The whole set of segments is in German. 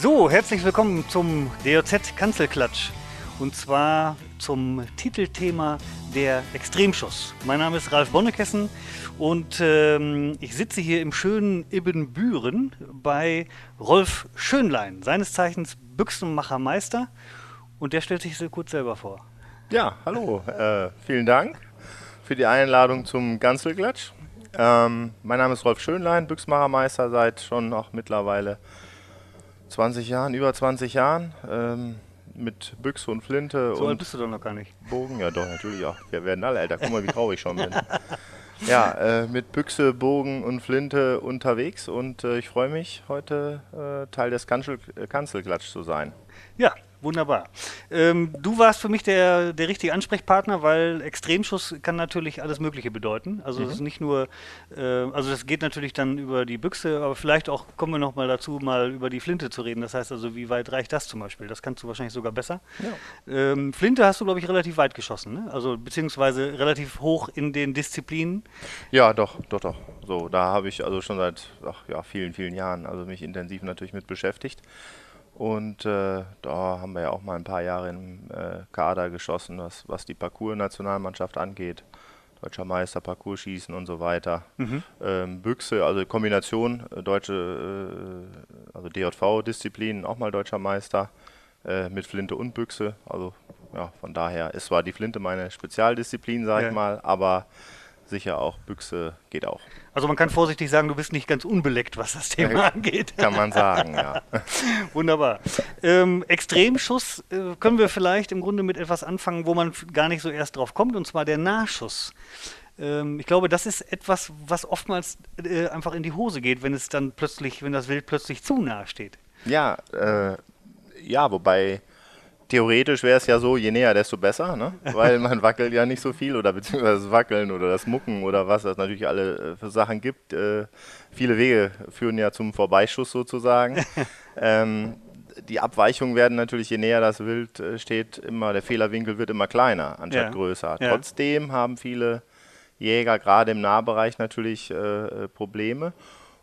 So, herzlich willkommen zum DOZ Kanzelklatsch. Und zwar zum Titelthema der Extremschuss. Mein Name ist Ralf Bonnekessen und ähm, ich sitze hier im schönen Ibbenbüren bei Rolf Schönlein, seines Zeichens Büchsenmachermeister. Und der stellt sich so kurz selber vor. Ja, hallo. Äh, vielen Dank für die Einladung zum Ganzelklatsch. Ähm, mein Name ist Rolf Schönlein, Büchsenmachermeister seit schon auch mittlerweile 20 Jahren, über 20 Jahren. Ähm, mit Büchse und Flinte. So und alt bist du doch noch gar nicht. Bogen, ja doch, natürlich auch. Wir werden alle älter. Guck mal, wie traurig ich schon bin. Ja, äh, mit Büchse, Bogen und Flinte unterwegs und äh, ich freue mich, heute äh, Teil des Kanzel Kanzelklatsch zu sein. Ja, wunderbar. Ähm, du warst für mich der, der richtige Ansprechpartner, weil Extremschuss kann natürlich alles Mögliche bedeuten. Also es ist nicht nur, äh, also das geht natürlich dann über die Büchse, aber vielleicht auch kommen wir noch mal dazu, mal über die Flinte zu reden. Das heißt also, wie weit reicht das zum Beispiel? Das kannst du wahrscheinlich sogar besser. Ähm, Flinte hast du, glaube ich, relativ weit geschossen, ne? Also beziehungsweise relativ hoch in den Disziplinen. Ja, doch, doch, doch. So, da habe ich also schon seit ach, ja, vielen, vielen Jahren also mich intensiv natürlich mit beschäftigt. Und äh, da haben wir ja auch mal ein paar Jahre im äh, Kader geschossen, was, was die Parcours-Nationalmannschaft angeht. Deutscher Meister, Parcours-Schießen und so weiter. Ähm, Büchse, also Kombination, äh, deutsche, äh, also DJV-Disziplinen, auch mal deutscher Meister äh, mit Flinte und Büchse. Also ja, von daher ist zwar die Flinte meine Spezialdisziplin, sag Ja. ich mal, aber sicher auch Büchse geht auch. Also man kann vorsichtig sagen, du bist nicht ganz unbeleckt, was das Thema angeht. Kann man sagen, ja. Wunderbar. Ähm, Extremschuss äh, können wir vielleicht im Grunde mit etwas anfangen, wo man gar nicht so erst drauf kommt, und zwar der Nahschuss. Ähm, ich glaube, das ist etwas, was oftmals äh, einfach in die Hose geht, wenn es dann plötzlich, wenn das Wild plötzlich zu nahe steht. Ja, äh, ja, wobei theoretisch wäre es ja so, je näher, desto besser, ne? Weil man wackelt ja nicht so viel oder beziehungsweise das Wackeln oder das Mucken oder was es natürlich alle äh, für Sachen gibt. Äh, viele Wege führen ja zum Vorbeischuss sozusagen. ähm, die Abweichungen werden natürlich, je näher das Wild äh, steht, immer, der Fehlerwinkel wird immer kleiner anstatt Ja. größer. Ja. Trotzdem haben viele Jäger gerade im Nahbereich natürlich äh, äh, Probleme.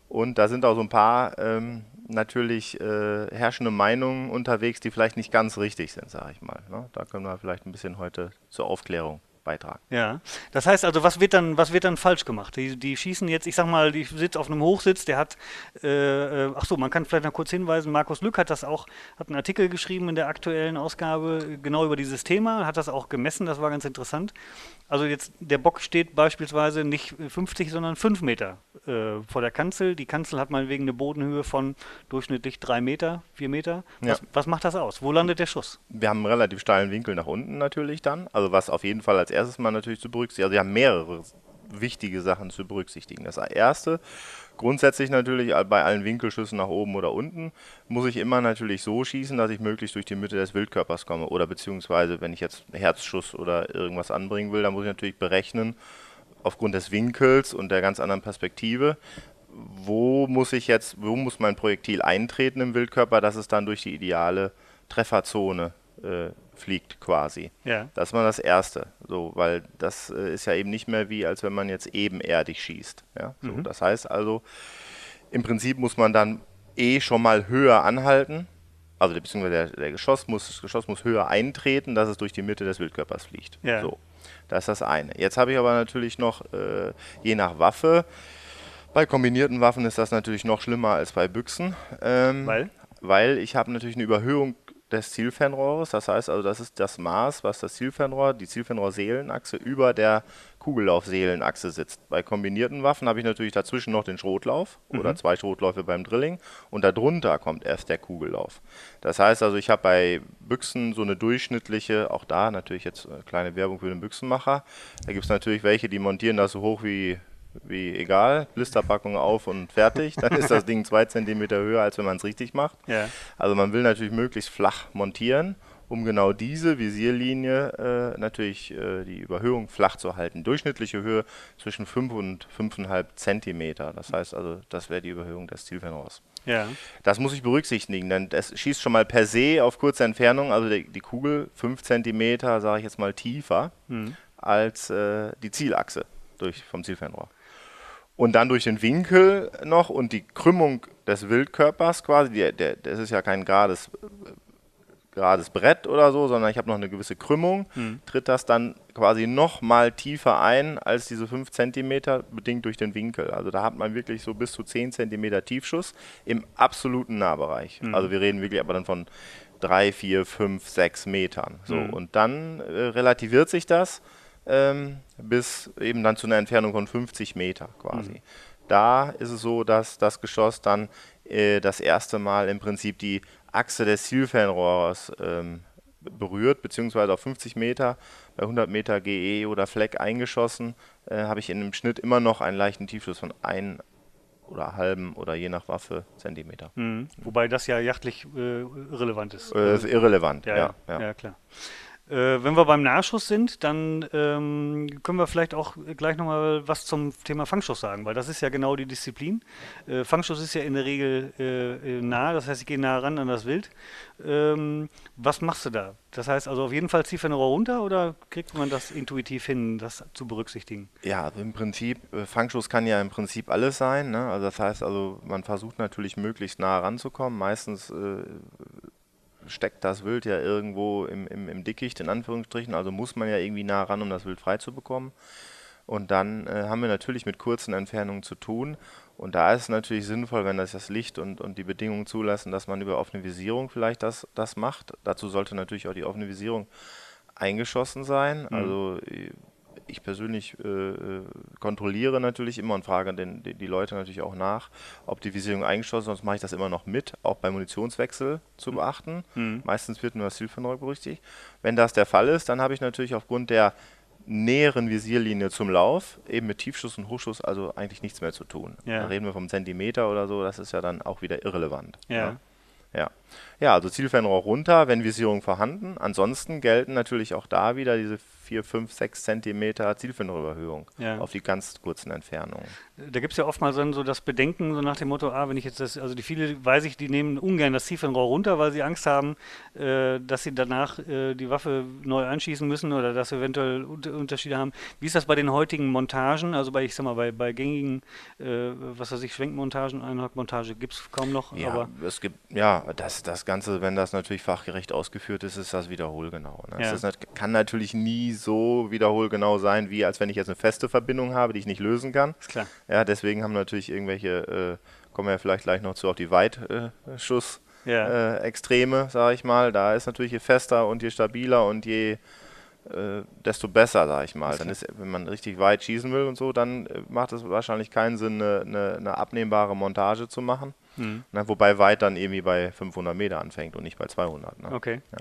Und da sind auch so ein paar ähm, natürlich äh, herrschende Meinungen unterwegs, die vielleicht nicht ganz richtig sind, sage ich mal. Ne? Da können wir vielleicht ein bisschen heute zur Aufklärung beitragen. Ja, das heißt also, was wird dann, was wird dann falsch gemacht? Die, die schießen jetzt, ich sag mal, die sitzt auf einem Hochsitz, der hat, äh, äh, ach so, man kann vielleicht noch kurz hinweisen, Markus Lück hat das auch, hat einen Artikel geschrieben in der aktuellen Ausgabe äh, genau über dieses Thema, hat das auch gemessen, das war ganz interessant. Also jetzt, der Bock steht beispielsweise nicht 50, sondern 5 Meter äh, vor der Kanzel. Die Kanzel hat meinetwegen eine Bodenhöhe von durchschnittlich 3 Meter, 4 Meter. Was, Ja. was macht das aus? Wo landet der Schuss? Wir haben einen relativ steilen Winkel nach unten natürlich dann. Also was auf jeden Fall als erstes mal natürlich zu berücksichtigen. Also wir haben mehrere wichtige Sachen zu berücksichtigen. Das erste, grundsätzlich natürlich bei allen Winkelschüssen nach oben oder unten, muss ich immer natürlich so schießen, dass ich möglichst durch die Mitte des Wildkörpers komme. Oder beziehungsweise, wenn ich jetzt Herzschuss oder irgendwas anbringen will, dann muss ich natürlich berechnen, aufgrund des Winkels und der ganz anderen Perspektive, wo muss ich jetzt, wo muss mein Projektil eintreten im Wildkörper, dass es dann durch die ideale Trefferzone äh, fliegt quasi. Ja. Das ist mal das Erste, so, weil das äh, ist ja eben nicht mehr wie, als wenn man jetzt ebenerdig schießt. Ja? So, Das heißt also, im Prinzip muss man dann eh schon mal höher anhalten, also der- beziehungsweise der, der Geschoss muss, das Geschoss muss höher eintreten, dass es durch die Mitte des Wildkörpers fliegt. Ja. So, das ist das eine. Jetzt habe ich aber natürlich noch, äh, je nach Waffe, bei kombinierten Waffen ist das natürlich noch schlimmer als bei Büchsen. Ähm, Weil? Weil ich habe natürlich eine Überhöhung des Zielfernrohres. Das heißt also, das ist das Maß, was das Zielfernrohr, die Zielfernrohr-Seelenachse über der Kugellauf-Seelenachse sitzt. Bei kombinierten Waffen habe ich natürlich dazwischen noch den Schrotlauf oder zwei Schrotläufe beim Drilling und darunter kommt erst der Kugellauf. Das heißt also, ich habe bei Büchsen so eine durchschnittliche, auch da natürlich jetzt eine kleine Werbung für den Büchsenmacher. Da gibt es natürlich welche, die montieren das so hoch wie wie egal, Blisterpackung auf und fertig, dann ist das Ding zwei Zentimeter höher, als wenn man es richtig macht. Ja. Also man will natürlich möglichst flach montieren, um genau diese Visierlinie äh, natürlich äh, die Überhöhung flach zu halten. Durchschnittliche Höhe zwischen 5 und 5,5 Zentimeter. Das heißt also, das wäre die Überhöhung des Zielfernrohrs. Ja. Das muss ich berücksichtigen, denn das schießt schon mal per se auf kurze Entfernung, also die, die Kugel 5 Zentimeter, sage ich jetzt mal, tiefer als äh, die Zielachse durch, vom Zielfernrohr. Und dann durch den Winkel noch und die Krümmung des Wildkörpers quasi, die, der, das ist ja kein gerades, gerades Brett oder so, sondern ich habe noch eine gewisse Krümmung, mhm. tritt das dann quasi noch mal tiefer ein als diese 5 cm, bedingt durch den Winkel. Also da hat man wirklich so bis zu 10 cm Tiefschuss im absoluten Nahbereich. Mhm. Also wir reden wirklich aber dann von 3, 4, 5, 6 Metern. So, mhm. Und dann äh, relativiert sich das ähm, bis eben dann zu einer Entfernung von 50 Meter quasi. Mhm. Da ist es so, dass das Geschoss dann äh, das erste Mal im Prinzip die Achse des Zielfernrohrs ähm, berührt, beziehungsweise auf 50 Meter bei 100 Meter GE oder Fleck eingeschossen, äh, habe ich in dem Schnitt immer noch einen leichten Tiefschuss von 1 oder halben oder je nach Waffe Zentimeter. Mhm. Wobei das ja jachtlich äh, irrelevant ist. Äh, ist irrelevant, ja, ja, ja. ja klar. Äh, wenn wir beim Nachschuss sind, dann ähm, können wir vielleicht auch gleich nochmal was zum Thema Fangschuss sagen, weil das ist ja genau die Disziplin. Äh, Fangschuss ist ja in der Regel äh, äh nah, das heißt, ich gehe nah ran an das Wild. Ähm, was machst du da? Das heißt also auf jeden Fall Zielfernrohr runter oder kriegt man das intuitiv hin, das zu berücksichtigen? Ja, also im Prinzip, äh, Fangschuss kann ja im Prinzip alles sein. Ne? Also das heißt also, man versucht natürlich möglichst nah ranzukommen. Meistens äh, steckt das Wild ja irgendwo im, im, im Dickicht, in Anführungsstrichen. Also muss man ja irgendwie nah ran, um das Wild frei zu bekommen. Und dann äh, haben wir natürlich mit kurzen Entfernungen zu tun. Und da ist es natürlich sinnvoll, wenn das, das Licht und, und die Bedingungen zulassen, dass man über offene Visierung vielleicht das, das macht. Dazu sollte natürlich auch die offene Visierung eingeschossen sein. Mhm. Also äh, ich persönlich äh, äh, kontrolliere natürlich immer und frage den, die, Leute natürlich auch nach, ob die Visierung eingeschlossen ist, sonst mache ich das immer noch mit, auch beim Munitionswechsel zu mhm. beachten. Mhm. Meistens wird nur das Zielfernrohr berücksichtigt. Wenn das der Fall ist, dann habe ich natürlich aufgrund der näheren Visierlinie zum Lauf, eben mit Tiefschuss und Hochschuss, also eigentlich nichts mehr zu tun. Ja. Da reden wir vom Zentimeter oder so, das ist ja dann auch wieder irrelevant. Ja. ja. Ja. ja, also Zielfernrohr runter, wenn Visierung vorhanden. Ansonsten gelten natürlich auch da wieder diese 4, 5, 6 Zentimeter Zielfernrohrüberhöhung ja. auf die ganz kurzen Entfernungen. Da gibt es ja oftmals dann so das Bedenken, so nach dem Motto, ah, wenn ich jetzt das, also die viele, weiß ich, die nehmen ungern das Zielfernrohr runter, weil sie Angst haben, äh, dass sie danach äh, die Waffe neu einschießen müssen oder dass sie eventuell Unterschiede haben. Wie ist das bei den heutigen Montagen, also bei, ich sag mal, bei, bei gängigen, äh, was weiß ich, Schwenkmontagen, Einhackmontage gibt es kaum noch, ja, aber. Es gibt, ja, das, das Ganze, wenn das natürlich fachgerecht ausgeführt ist, ist das wiederholgenau. Ne? Ja. Das kann natürlich nie so wiederholgenau sein, wie als wenn ich jetzt eine feste Verbindung habe, die ich nicht lösen kann. Ist klar. Ja, deswegen haben natürlich irgendwelche, äh, kommen wir ja vielleicht gleich noch zu, auf die Weitschuss. Ja. Äh, Extreme, sage ich mal. Da ist natürlich je fester und je stabiler und je äh, desto besser, sage ich mal. Dann ist, wenn man richtig weit schießen will und so, dann äh, macht es wahrscheinlich keinen Sinn, eine, eine, eine abnehmbare Montage zu machen. Mhm. Na, wobei weit dann irgendwie bei 500 Meter anfängt und nicht bei 200. Ne? Okay. Ja.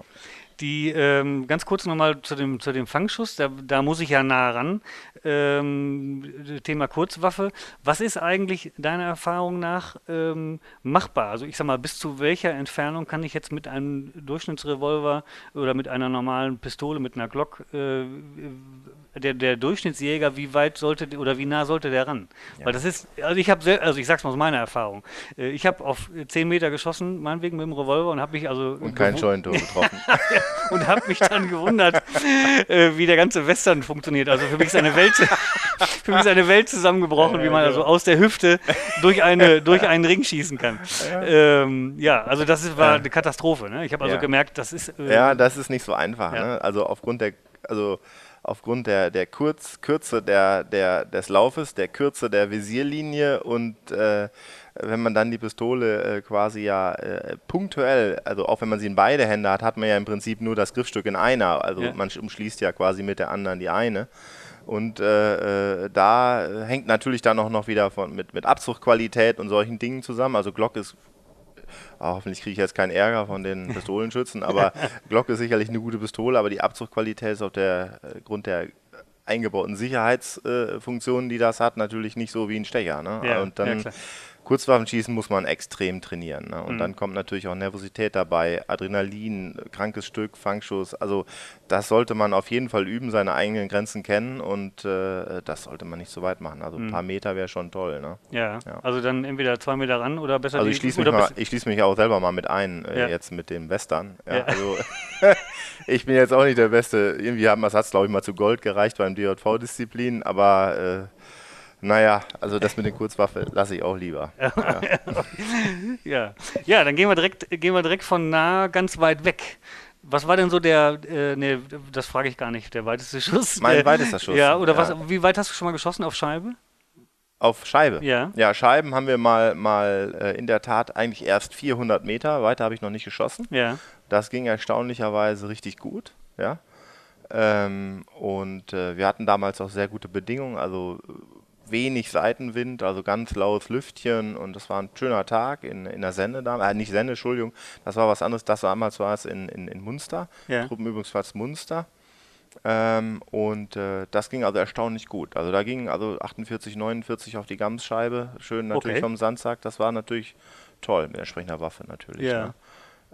Die, ähm, ganz kurz nochmal zu dem, zu dem Fangschuss, da, da muss ich ja nah ran. Ähm, Thema Kurzwaffe. Was ist eigentlich deiner Erfahrung nach ähm, machbar? Also ich sag mal, bis zu welcher Entfernung kann ich jetzt mit einem Durchschnittsrevolver oder mit einer normalen Pistole, mit einer Glock, äh, der, der Durchschnittsjäger, wie weit sollte oder wie nah sollte der ran? Ja. Weil das ist, also ich habe, also ich sag's mal aus meiner Erfahrung, äh, ich habe auf 10 Meter geschossen, meinetwegen mit dem Revolver und habe mich also und kein Scheuntor getroffen. und habe mich dann gewundert, äh, wie der ganze Western funktioniert. Also für mich ist eine Welt, für mich ist eine Welt zusammengebrochen, wie man also aus der Hüfte durch, eine, durch einen Ring schießen kann. Ähm, ja, also das ist, war eine Katastrophe. Ne? Ich habe also ja. gemerkt, das ist. Äh, ja, das ist nicht so einfach. Ne? Also aufgrund der, also aufgrund der, der Kurz, Kürze der, der, des Laufes, der Kürze der Visierlinie und äh, wenn man dann die Pistole äh, quasi ja äh, punktuell, also auch wenn man sie in beide Hände hat, hat man ja im Prinzip nur das Griffstück in einer. Also ja. man umschließt ja quasi mit der anderen die eine. Und äh, äh da hängt natürlich dann auch noch wieder von, mit, mit Abzuchtqualität und solchen Dingen zusammen. Also Glock ist Oh, hoffentlich kriege ich jetzt keinen Ärger von den Pistolenschützen, aber Glock ist sicherlich eine gute Pistole, aber die Abzuchtqualität ist aufgrund der, äh, der eingebauten Sicherheitsfunktionen, äh, die das hat, natürlich nicht so wie ein Stecher. Ne? Ja, und dann ja, Kurzwaffenschießen muss man extrem trainieren. Ne? Und mhm. dann kommt natürlich auch Nervosität dabei, Adrenalin, krankes Stück, Fangschuss. Also das sollte man auf jeden Fall üben, seine eigenen Grenzen kennen und äh, das sollte man nicht so weit machen. Also ein mhm. paar Meter wäre schon toll. Ne? Ja. ja. also dann entweder zwei Meter ran oder besser. Also ich schließe mich, mal, schließ mich auch selber mal mit ein, äh, ja. jetzt mit dem Western. Ja, also ich bin jetzt auch nicht der Beste. Irgendwie hat es, glaube ich, mal zu Gold gereicht beim DJV-Disziplin, aber äh, Naja, also das mit der Kurzwaffe lasse ich auch lieber. Ja. ja. ja, dann gehen wir direkt, gehen wir direkt von nah ganz weit weg. Was war denn so der, äh, nee, das frage ich gar nicht, der weiteste Schuss? Mein weitester Schuss. Ja, oder ja. was, wie weit hast du schon mal geschossen auf Scheibe? Auf Scheibe? Ja. Ja, Scheiben haben wir mal, mal äh, in der Tat eigentlich erst 400 Meter, weiter habe ich noch nicht geschossen. Ja. Das ging erstaunlicherweise richtig gut, ja. Ähm, und äh, wir hatten damals auch sehr gute Bedingungen, also wenig Seitenwind, also ganz laues Lüftchen und das war ein schöner Tag in, in der Sende da, äh, nicht Sende, Entschuldigung, das war was anderes, das damals war es in, in, in Munster, ja. Truppenübungsplatz Munster. Ähm, und äh, das ging also erstaunlich gut. Also da ging also 48, 49 auf die Gamsscheibe, schön natürlich okay. vom Sandsack, das war natürlich toll mit entsprechender Waffe natürlich. Ja. Ne?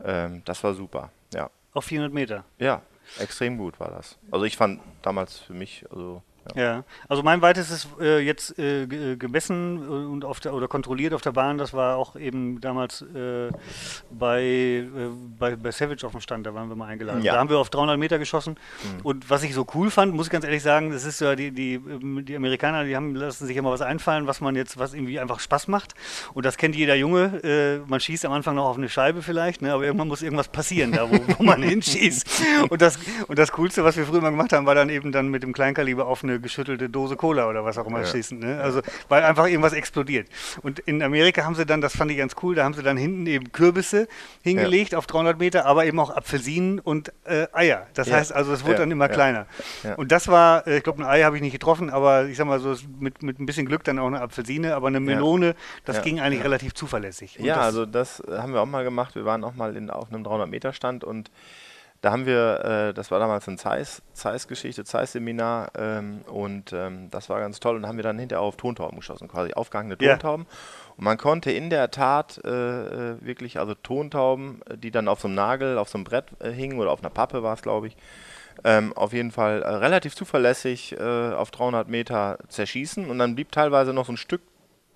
Ähm, das war super, ja. Auf 400 Meter? Ja, extrem gut war das. Also ich fand damals für mich, also ja. ja. also mein weitestes äh, jetzt äh, äh gemessen und auf der oder kontrolliert auf der Bahn, das war auch eben damals äh, bei, äh, bei, bei Savage auf dem Stand, da waren wir mal eingeladen. Ja. Da haben wir auf 300 Meter geschossen mhm. und was ich so cool fand, muss ich ganz ehrlich sagen, das ist ja die, die, ähm, die Amerikaner, die haben lassen sich immer was einfallen, was man jetzt, was irgendwie einfach Spaß macht und das kennt jeder Junge. Äh, man schießt am Anfang noch auf eine Scheibe vielleicht, ne, aber irgendwann muss irgendwas passieren, da wo, wo man hinschießt. Und das, und das Coolste, was wir früher mal gemacht haben, war dann eben dann mit dem Kleinkaliber auf eine eine geschüttelte Dose Cola oder was auch immer ja. schießen. Ne? Also, weil einfach irgendwas explodiert. Und in Amerika haben sie dann, das fand ich ganz cool, da haben sie dann hinten eben Kürbisse hingelegt ja. auf 300 Meter, aber eben auch Apfelsinen und äh, Eier. Das ja. heißt also, es wurde dann immer kleiner. Und das war, äh, ich glaube, ein Ei habe ich nicht getroffen, aber ich sag mal so, mit, mit ein bisschen Glück dann auch eine Apfelsine, aber eine Melone, das ging eigentlich relativ zuverlässig. Und ja, das also das haben wir auch mal gemacht. Wir waren auch mal in, auf einem 300 Meter Stand und da haben wir, äh, das war damals ein Zeiss-Geschichte, Zeiss-Seminar ähm, und ähm, das war ganz toll und haben wir dann hinterher auf Tontauben geschossen, quasi aufgehangene Tontauben. Yeah. Und man konnte in der Tat äh, äh, wirklich, also Tontauben, die dann auf so einem Nagel, auf so einem Brett äh, hingen oder auf einer Pappe war es, glaube ich, ähm, auf jeden Fall äh, relativ zuverlässig äh, auf 300 Meter zerschießen und dann blieb teilweise noch so ein Stück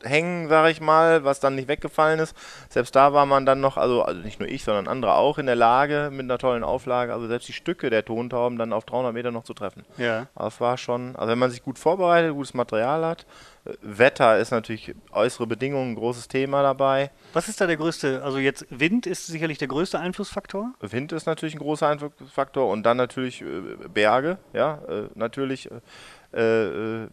hängen, sage ich mal, was dann nicht weggefallen ist. Selbst da war man dann noch, also, also nicht nur ich, sondern andere auch in der Lage, mit einer tollen Auflage, also selbst die Stücke der Tontauben dann auf 300 Meter noch zu treffen. Ja. Es war schon, also wenn man sich gut vorbereitet, gutes Material hat, äh, Wetter ist natürlich äußere Bedingungen ein großes Thema dabei. Was ist da der größte, also jetzt Wind ist sicherlich der größte Einflussfaktor? Wind ist natürlich ein großer Einflussfaktor und dann natürlich äh, Berge, ja, äh, natürlich äh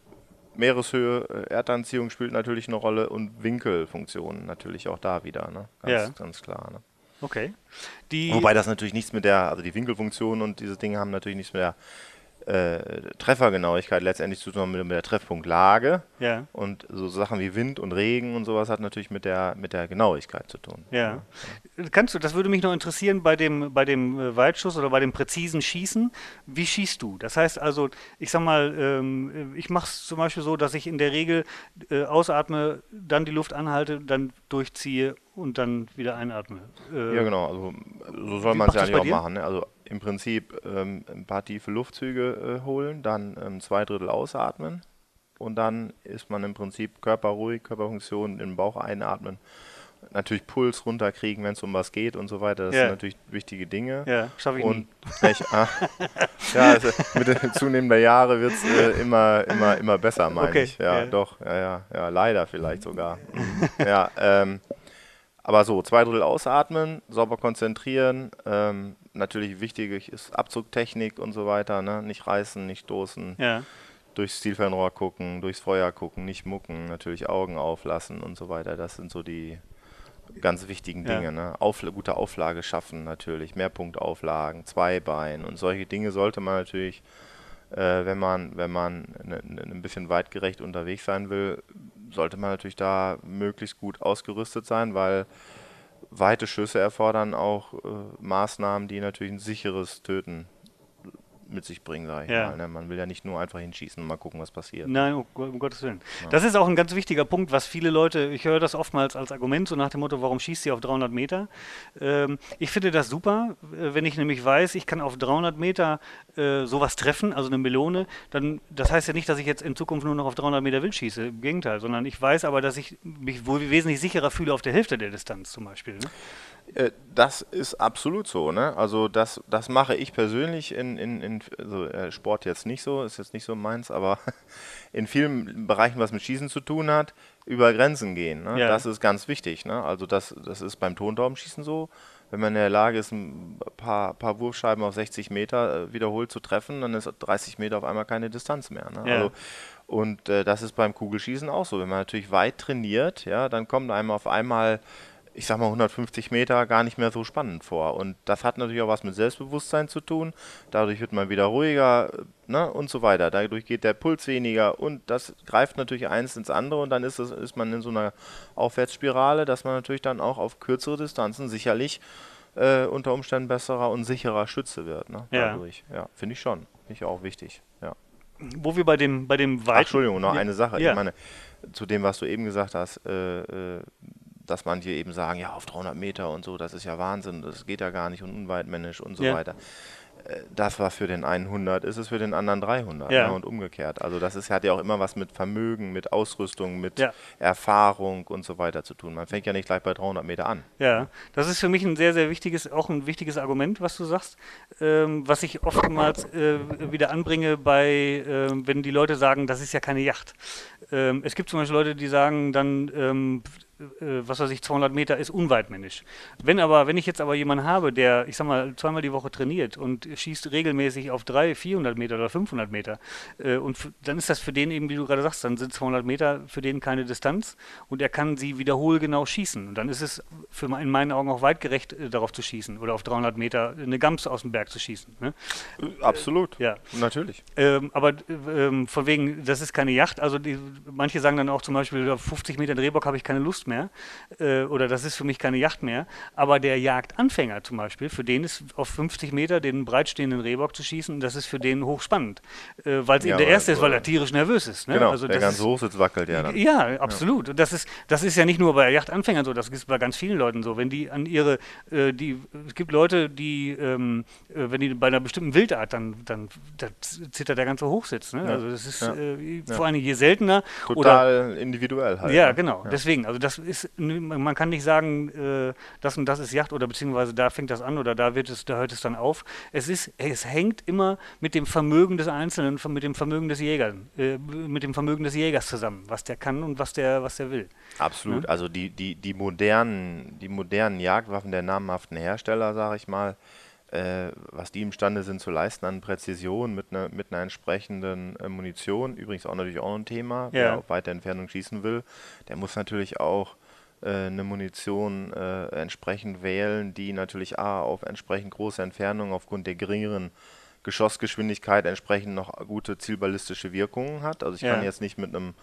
Meereshöhe, äh, Erdanziehung spielt natürlich eine Rolle und Winkelfunktionen natürlich auch da wieder, ne? Ganz, ja. ganz klar. Ne? Okay. Die Wobei das natürlich nichts mit der, also die Winkelfunktion und diese Dinge haben natürlich nichts mit der äh, Treffergenauigkeit letztendlich zu tun mit, mit der Treffpunktlage. Ja. Und so Sachen wie Wind und Regen und sowas hat natürlich mit der, mit der Genauigkeit zu tun. Ja. ja. Kannst du, das würde mich noch interessieren bei dem, bei dem äh, Weitschuss oder bei dem präzisen Schießen. Wie schießt du? Das heißt also, ich sag mal, ähm, ich mache es zum Beispiel so, dass ich in der Regel äh, ausatme, dann die Luft anhalte, dann durchziehe und dann wieder einatme. Äh, ja, genau. Also so soll man es ja eigentlich auch machen. Ne? Also im Prinzip ähm, ein paar tiefe Luftzüge äh, holen, dann ähm, zwei Drittel ausatmen und dann ist man im Prinzip körperruhig, Körperfunktion im Bauch einatmen. Natürlich Puls runterkriegen, wenn es um was geht und so weiter. Das ja. sind natürlich wichtige Dinge. Ja, schaffe ich und nie. Ich, ah, ja, also mit zunehmender Jahre wird es äh, immer, immer, immer besser, meine okay. ich. Ja, ja, doch. Ja, ja, ja, leider vielleicht sogar. ja, ähm, aber so, zwei Drittel ausatmen, sauber konzentrieren. Ähm, natürlich wichtig ist Abzugtechnik und so weiter. Ne? Nicht reißen, nicht stoßen. Ja. Durchs Zielfernrohr gucken, durchs Feuer gucken, nicht mucken, natürlich Augen auflassen und so weiter. Das sind so die ganz wichtigen Dinge. Ja. Ne? Aufla gute Auflage schaffen natürlich, Mehrpunktauflagen, Zweibein und solche Dinge sollte man natürlich, äh, wenn man, wenn man ne, ne, ein bisschen weitgerecht unterwegs sein will, sollte man natürlich da möglichst gut ausgerüstet sein, weil weite Schüsse erfordern auch äh, Maßnahmen, die natürlich ein sicheres Töten mit sich bringen, sage ich ja. mal. Ne? Man will ja nicht nur einfach hinschießen und mal gucken, was passiert. Nein, um, um Gottes Willen. Ja. Das ist auch ein ganz wichtiger Punkt, was viele Leute, ich höre das oftmals als Argument, so nach dem Motto, warum schießt sie auf 300 Meter? Ähm, ich finde das super, äh, wenn ich nämlich weiß, ich kann auf 300 Meter äh, sowas treffen, also eine Melone, dann, das heißt ja nicht, dass ich jetzt in Zukunft nur noch auf 300 Meter wild schieße, im Gegenteil, sondern ich weiß aber, dass ich mich wohl wesentlich sicherer fühle auf der Hälfte der Distanz zum Beispiel. Ne? Äh, das ist absolut so, ne? Also das, das mache ich persönlich in, in, in also äh, Sport jetzt nicht so, ist jetzt nicht so meins, aber in vielen Bereichen, was mit Schießen zu tun hat, über Grenzen gehen. Ne? Ja. Das ist ganz wichtig. Ne? Also das, das ist beim Tontaubenschießen so. Wenn man in der Lage ist, ein paar, paar Wurfscheiben auf 60 Meter äh, wiederholt zu treffen, dann ist 30 Meter auf einmal keine Distanz mehr. Ne? Ja. Also, und äh, das ist beim Kugelschießen auch so. Wenn man natürlich weit trainiert, ja, dann kommt einem auf einmal ich sag mal 150 Meter gar nicht mehr so spannend vor. Und das hat natürlich auch was mit Selbstbewusstsein zu tun. Dadurch wird man wieder ruhiger ne, und so weiter. Dadurch geht der Puls weniger und das greift natürlich eins ins andere und dann ist, es, ist man in so einer Aufwärtsspirale, dass man natürlich dann auch auf kürzere Distanzen sicherlich äh, unter Umständen besserer und sicherer Schütze wird. Ne, dadurch. Ja, ja finde ich schon. Finde ich auch wichtig. Ja. Wo wir bei dem, bei dem Ach, Entschuldigung, noch ja. eine Sache. Ja. Ich meine, zu dem, was du eben gesagt hast, äh, äh, dass manche eben sagen, ja, auf 300 Meter und so, das ist ja Wahnsinn, das geht ja gar nicht und unweitmännisch und so ja. weiter. Äh, das war für den einen 100, ist es für den anderen 300 ja. ne, und umgekehrt. Also das ist, hat ja auch immer was mit Vermögen, mit Ausrüstung, mit ja. Erfahrung und so weiter zu tun. Man fängt ja nicht gleich bei 300 Meter an. Ja, das ist für mich ein sehr, sehr wichtiges, auch ein wichtiges Argument, was du sagst, ähm, was ich oftmals äh, wieder anbringe bei, äh, wenn die Leute sagen, das ist ja keine Yacht. Ähm, es gibt zum Beispiel Leute, die sagen dann, ähm, äh, was weiß ich, 200 Meter ist unweitmännisch. Wenn aber, wenn ich jetzt aber jemanden habe, der, ich sag mal, zweimal die Woche trainiert und schießt regelmäßig auf 300, 400 Meter oder 500 Meter, äh, und dann ist das für den eben, wie du gerade sagst, dann sind 200 Meter für den keine Distanz und er kann sie wiederholgenau schießen. Und dann ist es für in meinen Augen auch weitgerecht, äh, darauf zu schießen oder auf 300 Meter eine Gams aus dem Berg zu schießen. Ne? Äh, absolut. ja. Natürlich. Ähm, aber ähm, von wegen, das ist keine Yacht. Also die, manche sagen dann auch zum Beispiel, auf 50 Meter Drehbock habe ich keine Lust mehr äh, oder das ist für mich keine Yacht mehr. Aber der Jagdanfänger zum Beispiel, für den ist auf 50 Meter den breitstehenden Rehbock zu schießen, das ist für den hochspannend. Äh, weil es ja, eben der Erste ist, weil er tierisch nervös ist. Ne? Genau, also der ganz hoch sitzt, wackelt ja dann. Ja, absolut. Und das ist, das ist ja nicht nur bei Yachtanfängern so, das ist bei ganz vielen Leuten so. Wenn die an ihre, äh, die, es gibt Leute, die, ähm, äh, wenn die bei einer bestimmten Wildart, dann, dann, dann zittert der ganze Hochsitz. Ne? Ja. Also das ist. Äh, vor allem je seltener. Total oder, individuell halt. Ja, ne? genau. Deswegen, also das ist man kann nicht sagen, äh, das und das ist Yacht oder beziehungsweise da fängt das an oder da wird es, da hört es dann auf. Es ist, es hängt immer mit dem Vermögen des Einzelnen, mit dem Vermögen des Jägers, äh, mit dem Vermögen des Jägers zusammen, was der kann und was der, was der will. Absolut. Ja? Also die, die, die modernen, die modernen Jagdwaffen der namhaften Hersteller, sage ich mal, äh, was die imstande sind zu leisten an Präzision mit einer mit einer entsprechenden äh, Munition, übrigens auch natürlich auch ein Thema, ja. wer auf weite Entfernung schießen will, der muss natürlich auch äh, eine Munition äh, entsprechend wählen, die natürlich A, auf entsprechend große Entfernung aufgrund der geringeren Geschossgeschwindigkeit entsprechend noch gute zielballistische Wirkungen hat. Also ich ja. kann jetzt nicht mit einem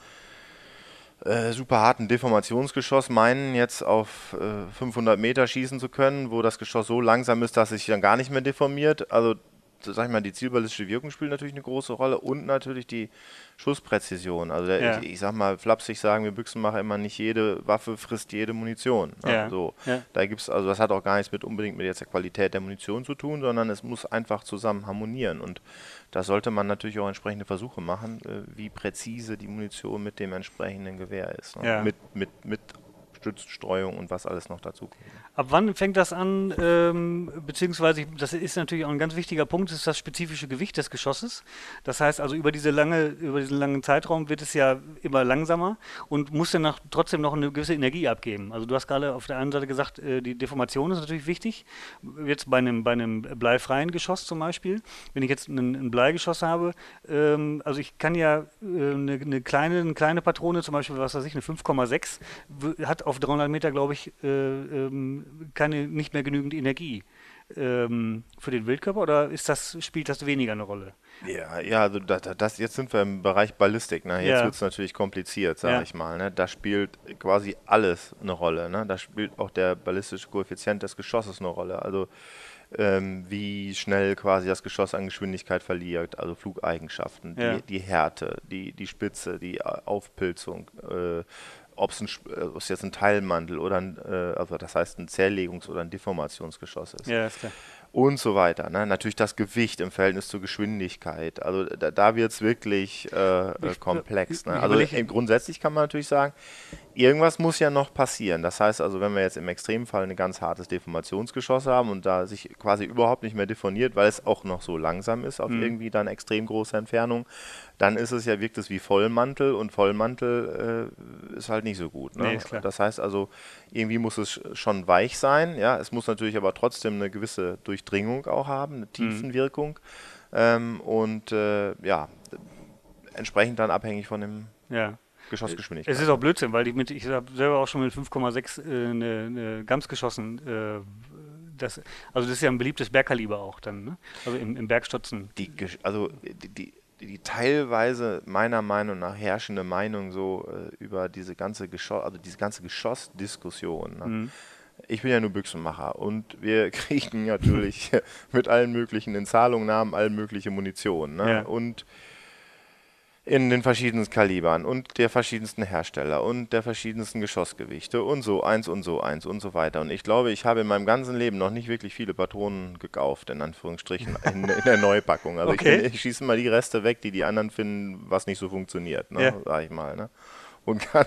äh, super harten Deformationsgeschoss meinen, jetzt auf äh, 500 Meter schießen zu können, wo das Geschoss so langsam ist, dass es sich dann gar nicht mehr deformiert. Also sag ich mal, die zielballistische Wirkung spielt natürlich eine große Rolle und natürlich die Schusspräzision. Also der, ja. ich, ich, sag mal, flapsig sagen wir Büchsenmacher immer, nicht jede Waffe frisst jede Munition. Ne? Ja. So. Ja. Da gibt's, also das hat auch gar nichts mit unbedingt mit jetzt der Qualität der Munition zu tun, sondern es muss einfach zusammen harmonieren. Und da sollte man natürlich auch entsprechende Versuche machen, äh, wie präzise die Munition mit dem entsprechenden Gewehr ist. Ne? Mit, mit, mit Stützstreuung und was alles noch dazu kommt. Ab wann fängt das an, ähm, beziehungsweise, das ist natürlich auch ein ganz wichtiger Punkt, ist das spezifische Gewicht des Geschosses. Das heißt also, über, diese lange, über diesen langen Zeitraum wird es ja immer langsamer und muss dann trotzdem noch eine gewisse Energie abgeben. Also du hast gerade auf der einen Seite gesagt, äh, die Deformation ist natürlich wichtig. Jetzt bei einem, bei einem bleifreien Geschoss zum Beispiel, wenn ich jetzt ein, ein Bleigeschoss habe, ähm, also ich kann ja äh, eine, eine, kleine, eine kleine Patrone, zum Beispiel, was weiß ich, eine 5,6, hat auf 300 Meter, glaube ich, äh, ähm, keine, nicht mehr genügend Energie ähm, für den Wildkörper oder ist das, spielt das weniger eine Rolle? Ja, ja, also das, das jetzt sind wir im Bereich Ballistik, ne? Jetzt ja. wird es natürlich kompliziert, sage ja. ich mal. Ne? Da spielt quasi alles eine Rolle. Ne? Da spielt auch der ballistische Koeffizient des Geschosses eine Rolle. Also ähm, wie schnell quasi das Geschoss an Geschwindigkeit verliert, also Flugeigenschaften, ja. die, die, Härte, die, die Spitze, die Aufpilzung, äh, ob es jetzt ein Teilmantel oder ein, äh, also das heißt ein Zerlegungs- oder ein Deformationsgeschoss ist. Ja, ist klar und so weiter. Ne? Natürlich das Gewicht im Verhältnis zur Geschwindigkeit. Also da, da wird es wirklich äh, ich, komplex. Ne? Also ich, grundsätzlich kann man natürlich sagen, irgendwas muss ja noch passieren. Das heißt also, wenn wir jetzt im Extremfall ein ganz hartes Deformationsgeschoss haben und da sich quasi überhaupt nicht mehr deformiert, weil es auch noch so langsam ist auf mhm. irgendwie dann extrem große Entfernung, dann ist es ja, wirkt es wie Vollmantel und Vollmantel äh, ist halt nicht so gut. Ne? Nee, das heißt also, irgendwie muss es schon weich sein, ja, es muss natürlich aber trotzdem eine gewisse Durchdringung auch haben, eine mhm. Tiefenwirkung mhm. ähm, und äh, ja, entsprechend dann abhängig von dem ja. Geschossgeschwindigkeit. Es ist auch Blödsinn, weil ich, mit, ich habe selber auch schon mit 5,6 äh, eine, eine Gams geschossen. Äh, das, also das ist ja ein beliebtes Bergkaliber auch dann, ne? Also im, im Bergstutzen. Die, also die, die, die, teilweise meiner Meinung nach herrschende Meinung so äh, über diese ganze Geschoss, also diese ganze Geschossdiskussion. Ne? Mhm. Ich bin ja nur Büchsenmacher und wir kriegen natürlich mit allen möglichen Entzahlungnahmen all mögliche Munition. Ne? Ja. Und in den verschiedensten Kalibern und der verschiedensten Hersteller und der verschiedensten Geschossgewichte und so eins und so eins und so weiter. Und ich glaube, ich habe in meinem ganzen Leben noch nicht wirklich viele Patronen gekauft, in Anführungsstrichen, in, in der Neupackung. Also okay. ich, ich schieße mal die Reste weg, die die anderen finden, was nicht so funktioniert, ne? Ja. sag ich mal. Ne? Und kann,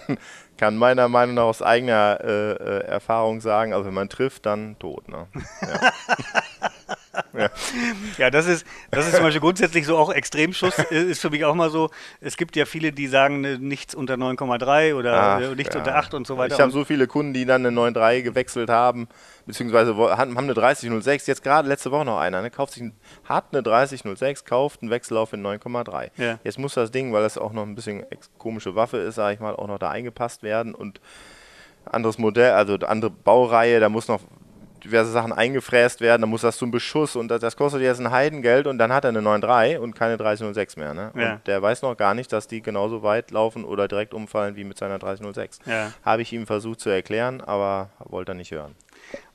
kann meiner Meinung nach aus eigener äh, äh, Erfahrung sagen, also wenn man trifft, dann tot. Ne? Ja. Ja. ja, das ist, das ist zum Beispiel grundsätzlich so auch Extremschuss ist für mich auch mal so. Es gibt ja viele, die sagen ne, nichts unter 9,3 oder Ach, äh, nichts ja. unter 8 und so weiter. Ich habe so viele Kunden, die dann eine 9,3 gewechselt haben, beziehungsweise haben eine 30,06. Jetzt gerade letzte Woche noch einer, ne, kauft sich, hat eine 30,06, kauft einen Wechsellauf in 9,3. Ja. Jetzt muss das Ding, weil das auch noch ein bisschen komische Waffe ist, sage ich mal, auch noch da eingepasst werden und anderes Modell, also andere Baureihe, da muss noch diverse Sachen eingefräst werden, dann muss das zum Beschuss und das, das kostet jetzt ein Heidengeld und dann hat er eine 9.3 und keine 30.06 mehr. Ne? Ja. Und der weiß noch gar nicht, dass die genauso weit laufen oder direkt umfallen wie mit seiner 30.06. Ja. Habe ich ihm versucht zu erklären, aber wollte er nicht hören.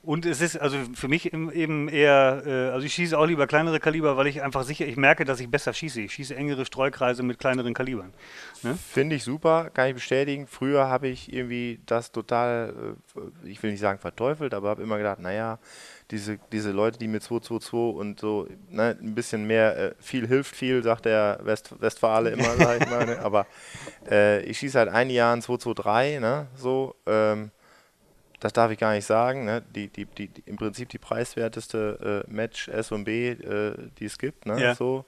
Und es ist also für mich eben eher, äh, also ich schieße auch lieber kleinere Kaliber, weil ich einfach sicher, ich merke, dass ich besser schieße. Ich schieße engere Streukreise mit kleineren Kalibern. Ne? Finde ich super, kann ich bestätigen. Früher habe ich irgendwie das total, äh, ich will nicht sagen verteufelt, aber habe immer gedacht, naja, diese, diese Leute, die mit 222 und so ne, ein bisschen mehr, äh, viel hilft viel, sagt der West, Westfale immer, sag ich mal. Ne? Aber äh, ich schieße halt ein Jahr ein 223, ne, so, ähm, das darf ich gar nicht sagen, ne? die, die, die, die, im Prinzip die preiswerteste äh, Match S und B, äh, die es gibt. Ne? Ja. So.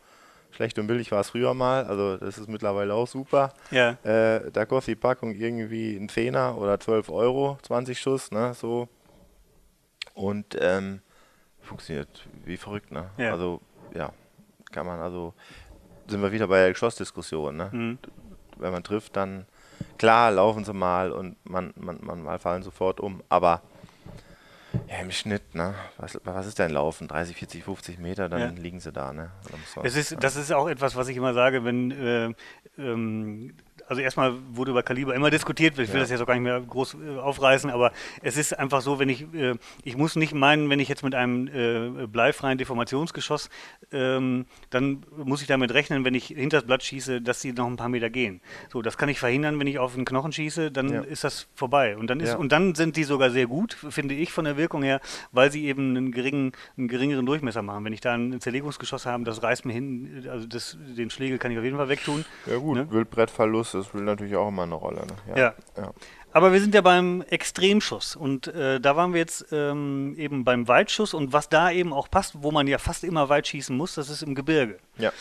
Schlecht und billig war es früher mal, also das ist mittlerweile auch super. Ja. Äh, da kostet die Packung irgendwie ein Zehner oder 12 Euro, 20 Schuss, ne? so. Und ähm, funktioniert wie verrückt, ne? Ja. Also, ja, kann man also, sind wir wieder bei der Geschossdiskussion, ne? Mhm. Wenn man trifft, dann Klar, laufen sie mal und man, man, man mal fallen sofort um, aber ja, im Schnitt, ne? Was, was ist denn Laufen? 30, 40, 50 Meter, dann ja. liegen sie da, ne? Es ist, das ist auch etwas, was ich immer sage, wenn äh, ähm, also erstmal wurde über Kaliber immer diskutiert, ich will ja. das jetzt auch gar nicht mehr groß äh, aufreißen, aber es ist einfach so, wenn ich, äh, ich muss nicht meinen, wenn ich jetzt mit einem äh, bleifreien Deformationsgeschoss, ähm, dann muss ich damit rechnen, wenn ich hinter das Blatt schieße, dass sie noch ein paar Meter gehen. So, das kann ich verhindern, wenn ich auf einen Knochen schieße, dann ja. ist das vorbei. Und dann ist, ja. und dann sind die sogar sehr gut, finde ich, von der Wirkung her, weil sie eben einen geringen, einen geringeren Durchmesser machen. Wenn ich da ein Zerlegungsgeschoss habe, das reißt mir hin, also das, den Schlägel kann ich auf jeden Fall wegtun. Ja gut, ne? Wildbrettverlust das spielt natürlich auch immer eine Rolle. Ne? Ja. ja. ja. Aber wir sind ja beim Extremschuss und äh, da waren wir jetzt ähm, eben beim Weitschuss und was da eben auch passt, wo man ja fast immer weit schießen muss, das ist im Gebirge. Ja.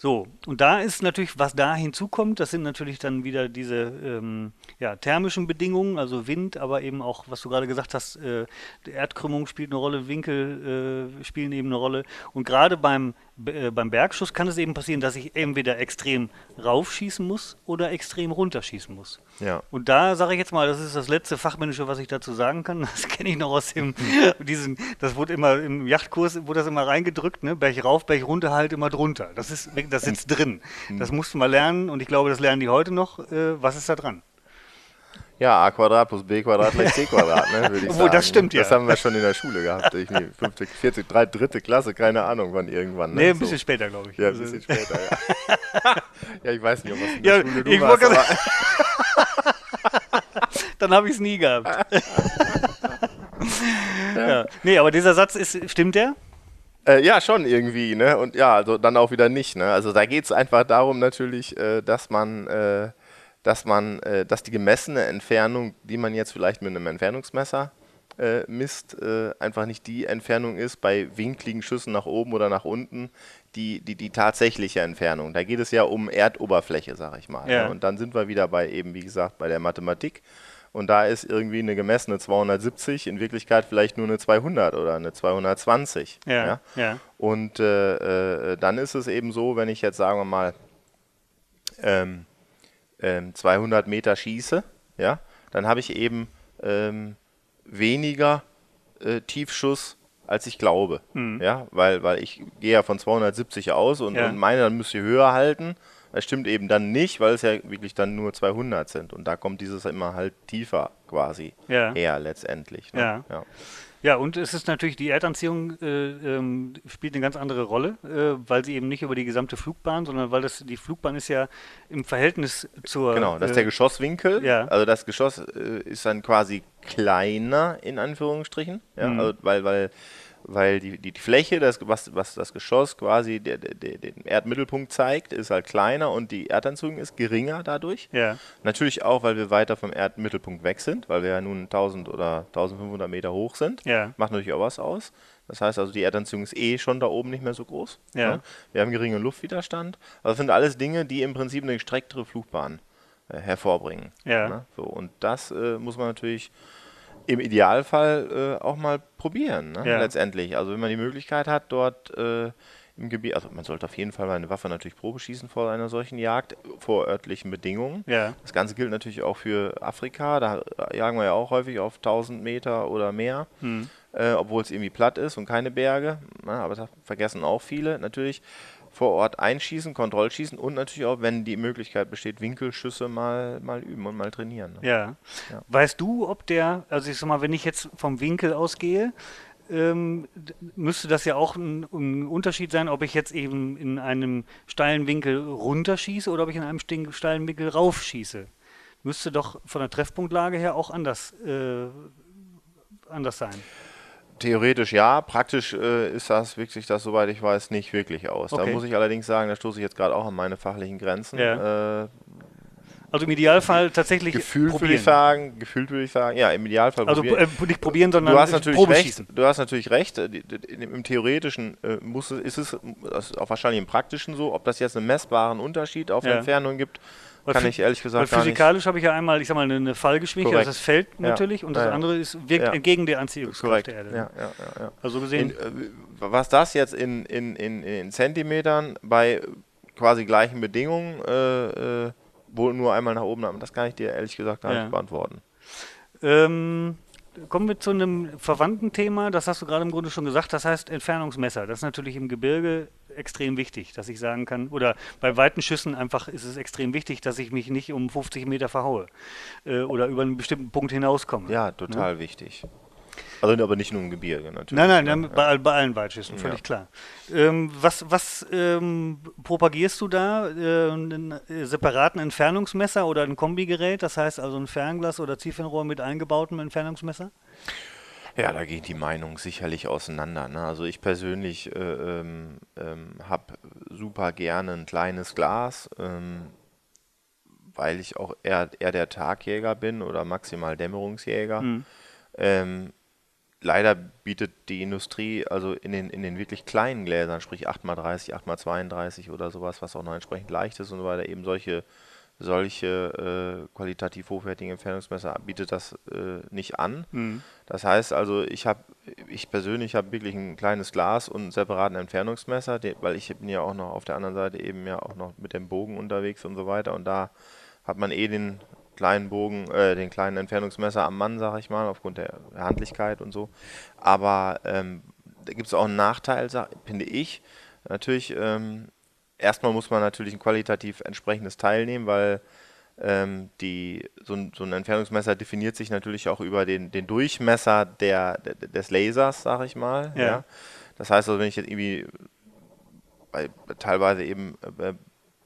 So, und da ist natürlich, was da hinzukommt, das sind natürlich dann wieder diese ähm, ja, thermischen Bedingungen, also Wind, aber eben auch, was du gerade gesagt hast, äh, Erdkrümmung spielt eine Rolle, Winkel äh, spielen eben eine Rolle. Und gerade beim, äh, beim Bergschuss kann es eben passieren, dass ich entweder extrem raufschießen muss oder extrem runterschießen muss. Ja. Und da sage ich jetzt mal, das ist das letzte Fachmännische, was ich dazu sagen kann. Das kenne ich noch aus dem, diesen, das wurde immer im Yachtkurs, wurde das immer reingedrückt, ne? Berg rauf, Berg runter, halt immer drunter. Das ist das sitzt drin. Das musst du mal lernen und ich glaube, das lernen die heute noch. Äh, was ist da dran? Ja, a Quadrat plus b Quadrat gleich c Quadrat, ne, würde ich sagen. das stimmt ja. Das haben wir schon in der Schule gehabt. Ich, nee, 50, 40, 3, dritte Klasse, keine Ahnung wann irgendwann. Ne? Nee, ein bisschen so. später, glaube ich. Ja, ein bisschen später, ja. ja, ich weiß nicht, ob was in der ja, Schule du ich warst, dann habe ich es nie gehabt. ja. Nee, aber dieser Satz ist, stimmt der? Äh, ja, schon irgendwie, ne? Und ja, also dann auch wieder nicht, ne? Also da geht es einfach darum natürlich, äh, dass man, äh, dass man, äh, dass die gemessene Entfernung, die man jetzt vielleicht mit einem Entfernungsmesser äh, misst, äh, einfach nicht die Entfernung ist bei winkligen Schüssen nach oben oder nach unten, die, die, die tatsächliche Entfernung. Da geht es ja um Erdoberfläche, sag ich mal. Ne? Ja. Ne? Und dann sind wir wieder bei eben, wie gesagt, bei der Mathematik. Und da ist irgendwie eine gemessene 270 in Wirklichkeit vielleicht nur eine 200 oder eine 220. Ja, ja. ja. Und äh, äh, dann ist es eben so, wenn ich jetzt sagen wir mal ähm, ähm, 200 Meter schieße, ja, dann habe ich eben ähm, weniger äh, Tiefschuss als ich glaube. Mhm. Ja, weil, weil ich gehe ja von 270 aus und, ja. und meine, dann müsste ich höher halten. Das stimmt eben dann nicht, weil es ja wirklich dann nur 200 sind. Und da kommt dieses immer halt tiefer quasi ja. her letztendlich. Ne? Ja. ja. Ja, und es ist natürlich, die Erdanziehung äh, ähm, spielt eine ganz andere Rolle, äh, weil sie eben nicht über die gesamte Flugbahn, sondern weil das die Flugbahn ist ja im Verhältnis zur. Genau, das ist der äh, Geschosswinkel. Ja. Also das Geschoss äh, ist dann quasi kleiner in Anführungsstrichen, ja, mhm. also, weil, weil weil die, die, die Fläche, das, was, was das Geschoss quasi der, der, der, den Erdmittelpunkt zeigt, ist halt kleiner und die Erdanziehung ist geringer dadurch. Ja. Natürlich auch, weil wir weiter vom Erdmittelpunkt weg sind, weil wir ja nun 1000 oder 1500 Meter hoch sind. Ja. Macht natürlich auch was aus. Das heißt also, die Erdanziehung ist eh schon da oben nicht mehr so groß. Ja. Ne? Wir haben geringen Luftwiderstand. Also das sind alles Dinge, die im Prinzip eine gestrecktere Flugbahn äh, hervorbringen. Ja. Ne? So, und das äh, muss man natürlich im Idealfall äh, auch mal probieren, ne? ja. letztendlich. Also wenn man die Möglichkeit hat, dort äh, im Gebiet, also man sollte auf jeden Fall mal eine Waffe natürlich Probe schießen vor einer solchen Jagd, vor örtlichen Bedingungen. Ja. Das Ganze gilt natürlich auch für Afrika, da jagen wir ja auch häufig auf 1000 Meter oder mehr, hm. äh, obwohl es irgendwie platt ist und keine Berge, na, ne? aber das vergessen auch viele natürlich vor Ort einschießen, Kontrollschießen und natürlich auch, wenn die Möglichkeit besteht, Winkelschüsse mal, mal üben und mal trainieren. Ne? Ja. ja. Weißt du, ob der, also ich sag mal, wenn ich jetzt vom Winkel ausgehe, ähm, müsste das ja auch ein, ein, Unterschied sein, ob ich jetzt eben in einem steilen Winkel runterschieße oder ob ich in einem steilen Winkel raufschieße. Müsste doch von der Treffpunktlage her auch anders, äh, anders sein. Theoretisch ja, praktisch äh, ist das wirklich das, soweit ich weiß, nicht wirklich aus. Okay. Da muss ich allerdings sagen, da stoße ich jetzt gerade auch an meine fachlichen Grenzen. Ja. Äh, also im Idealfall tatsächlich gefühlt probieren. würde ich sagen, gefühlt würde ich sagen, ja, im Idealfall also probieren. Also nicht probieren, sondern du hast natürlich recht. Du hast natürlich recht. Im Theoretischen äh, muss es, ist es auch wahrscheinlich im Praktischen so, ob das jetzt einen messbaren Unterschied auf ja. Entfernung gibt weil kann ich ehrlich gesagt weil physikalisch habe ich ja einmal, ich sag mal, eine, eine Fallgeschwindigkeit, also das ja. natürlich, und das ja, andere ist, wirkt ja. entgegen der Anziehungskraft Korrekt. der Erde. Ja, ja, ja, Also gesehen. In, äh, was das jetzt in, in, in, in Zentimetern bei quasi gleichen Bedingungen äh, äh, wohl nur einmal nach oben haben, das kann ich dir ehrlich gesagt gar nicht beantworten. Ähm, kommen wir zu einem verwandten Thema, das hast du gerade im Grunde schon gesagt, das heißt Entfernungsmesser. Das ist natürlich im Gebirge extrem wichtig, dass ich sagen kann, oder bei weiten Schüssen einfach ist es extrem wichtig, dass ich mich nicht um 50 Meter verhaue äh, oder über einen bestimmten Punkt hinauskomme. Ja, total ne? wichtig. Also aber nicht nur im Gebirge natürlich. Nein, nein, ne? bei, bei, allen Weitschüssen, völlig ja. klar. Ähm, was was ähm, propagierst du da? Äh, einen äh, separaten Entfernungsmesser oder ein Kombigerät? Das heißt also ein Fernglas oder Zielfernrohr mit eingebautem Entfernungsmesser? Ja, da gehen die Meinungen sicherlich auseinander. Ne? Also ich persönlich äh, ähm, ähm, habe super gerne ein kleines Glas, ähm, weil ich auch eher, eher der Tagjäger bin oder maximal Dämmerungsjäger. Mhm. Ähm, leider bietet die Industrie also in den, in den wirklich kleinen Gläsern, sprich 8x30, 8x32 oder sowas, was auch noch entsprechend leicht ist und so weiter, eben solche solche äh, qualitativ hochwertigen Entfernungsmesser bietet das äh, nicht an. Mhm. Das heißt also, ich habe, ich persönlich habe wirklich ein kleines Glas und einen separaten Entfernungsmesser, den, weil ich bin ja auch noch auf der anderen Seite eben ja auch noch mit dem Bogen unterwegs und so weiter und da hat man eh den kleinen Bogen, äh, den kleinen Entfernungsmesser am Mann, sag ich mal, aufgrund der Handlichkeit und so. Aber ähm, da gibt es auch einen Nachteil, finde ich. Natürlich ähm, erstmal muss man natürlich ein qualitativ entsprechendes Teil nehmen, weil ähm, die, so, ein, so ein Entfernungsmesser definiert sich natürlich auch über den, den Durchmesser der, der des Lasers, sag ich mal. Ja. ja. Das heißt also, wenn ich jetzt irgendwie bei, teilweise eben äh,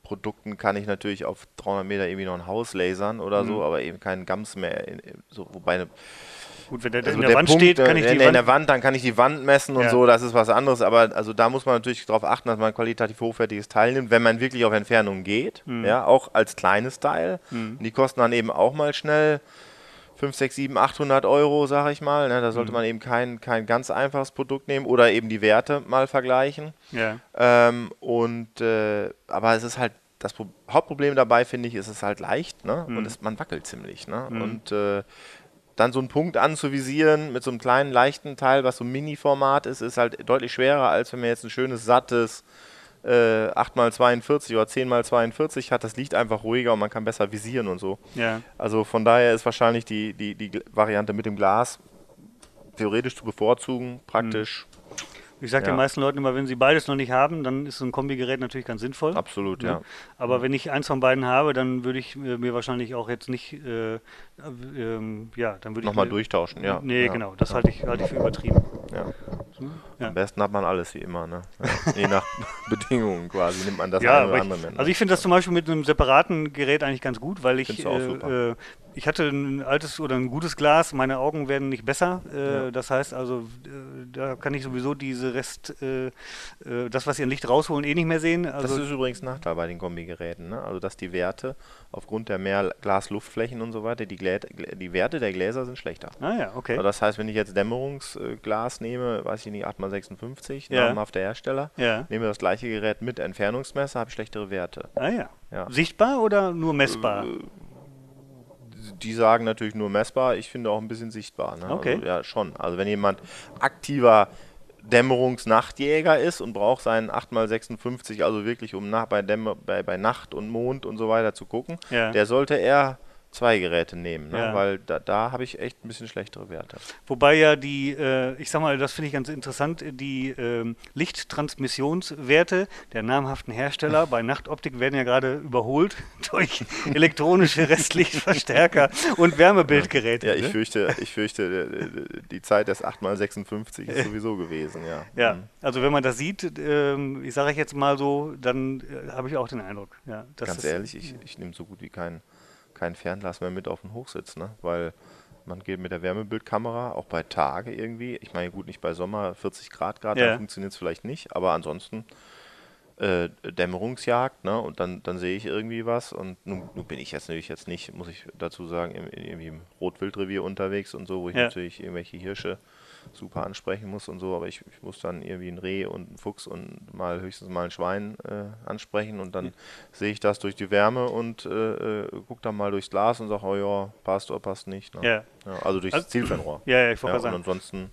Produkten kann ich natürlich auf 300 Meter irgendwie noch ein Haus lasern oder so, aber eben keinen Gams mehr. In, so, wobei eine, Gut, wenn der also in der, Wand Punkt, steht, kann ich äh, die in, Wand... der Wand, dann kann ich die Wand messen und Ja. so, das ist was anderes, aber also da muss man natürlich darauf achten, dass man ein qualitativ hochwertiges Teil nimmt, wenn man wirklich auf Entfernung geht, Mhm. ja, auch als kleines Teil. Die kosten dann eben auch mal schnell 5, 6, 7, 800 Euro, sag ich mal. Ne? Da sollte Mhm. man eben kein, kein ganz einfaches Produkt nehmen oder eben die Werte mal vergleichen. ja. Ähm, und äh, aber es ist halt das Pro Hauptproblem dabei finde ich, ist es halt leicht, ne? Mhm. Und es, man wackelt ziemlich, ne? Und äh, dann so einen Punkt anzuvisieren mit so einem kleinen leichten Teil, was so ein Mini-Format ist, ist halt deutlich schwerer, als wenn man jetzt ein schönes sattes äh, 8x42 oder 10x42 hat. Das liegt einfach ruhiger und man kann besser visieren und so. ja. Also von daher ist wahrscheinlich die, die, die Variante mit dem Glas theoretisch zu bevorzugen, praktisch. Ich sage Ja. den meisten Leuten immer, wenn sie beides noch nicht haben, dann ist so ein Kombigerät natürlich ganz sinnvoll. Absolut, Ne? ja. Aber wenn ich eins von beiden habe, dann würde ich äh, mir wahrscheinlich auch jetzt nicht, äh, äh, ähm, ja, dann würde ich Nochmal durchtauschen, ja. Nee, ja. genau, das halte ich, halte ich für übertrieben. Ja. Ja. Am besten hat man alles wie immer, ne? Ja. Je nach Bedingungen quasi nimmt man das Ja, eine oder ich, andere ne? also ich finde das zum Beispiel mit einem separaten Gerät eigentlich ganz gut, weil ich, äh, äh, ich hatte ein altes oder ein gutes Glas, meine Augen werden nicht besser. Äh, Ja. Das heißt also, äh, da kann ich sowieso diese Rest, äh, äh, das, was an Licht rausholen, eh nicht mehr sehen. das Also, ist übrigens ein Nachteil bei den Kombigeräten, ne? Also dass die Werte aufgrund der mehr Glas-Luftflächen und so weiter, die, Glä die Werte der Gläser sind schlechter. ah ja, okay. Also das heißt, wenn ich jetzt Dämmerungsglas nehme, weiß ich nicht, 8x56, Ja. namhafter Hersteller, Ja. nehme das gleiche Gerät mit Entfernungsmesser, habe ich schlechtere Werte. Ah ja. Ja. Sichtbar oder nur messbar? Äh, Die sagen natürlich nur messbar, ich finde auch ein bisschen sichtbar. Ne? Okay. Also, ja, schon. Also wenn jemand aktiver Dämmerungsnachtjäger ist und braucht seinen 8x56, also wirklich um nach, bei, Dämmer, bei, bei Nacht und Mond und so weiter zu gucken, Ja. der sollte eher zwei Geräte nehmen, ne? Ja. weil da, da habe ich echt ein bisschen schlechtere Werte. Wobei ja die, äh, ich sag mal, das finde ich ganz interessant, die ähm, Lichttransmissionswerte der namhaften Hersteller bei Nachtoptik werden ja gerade überholt durch elektronische Restlichtverstärker und Wärmebildgeräte. Ja, ich ne? fürchte, ich fürchte, äh, die Zeit des 8x56 ist sowieso gewesen, ja. Ja, Mhm. also wenn man das sieht, ähm, ich sage jetzt mal so, dann äh, habe ich auch den Eindruck. Ja, Ganz ehrlich, ich, ich nehme so gut wie kein, kein Fernglas mehr mit auf den Hochsitz, ne? Weil man geht mit der Wärmebildkamera, auch bei Tage irgendwie, ich meine gut, nicht bei Sommer, 40 Grad gerade, Ja. da funktioniert es vielleicht nicht, aber ansonsten äh, Dämmerungsjagd, ne? Und dann, dann sehe ich irgendwie was und nun, nun bin ich jetzt natürlich jetzt nicht, muss ich dazu sagen, im, irgendwie im Rotwildrevier unterwegs und so, wo ich Ja. natürlich irgendwelche Hirsche super ansprechen muss und so, aber ich, ich muss dann irgendwie ein Reh und einen Fuchs und mal höchstens mal ein Schwein äh, ansprechen und dann sehe ich das durch die Wärme und äh, äh, guck dann mal durchs Glas und sage, oh ja, passt oder passt nicht. Ne? Ja. Ja, also durchs Also- Zielfernrohr. Ja, ja, ich Ja, wollte und gerade sagen. ansonsten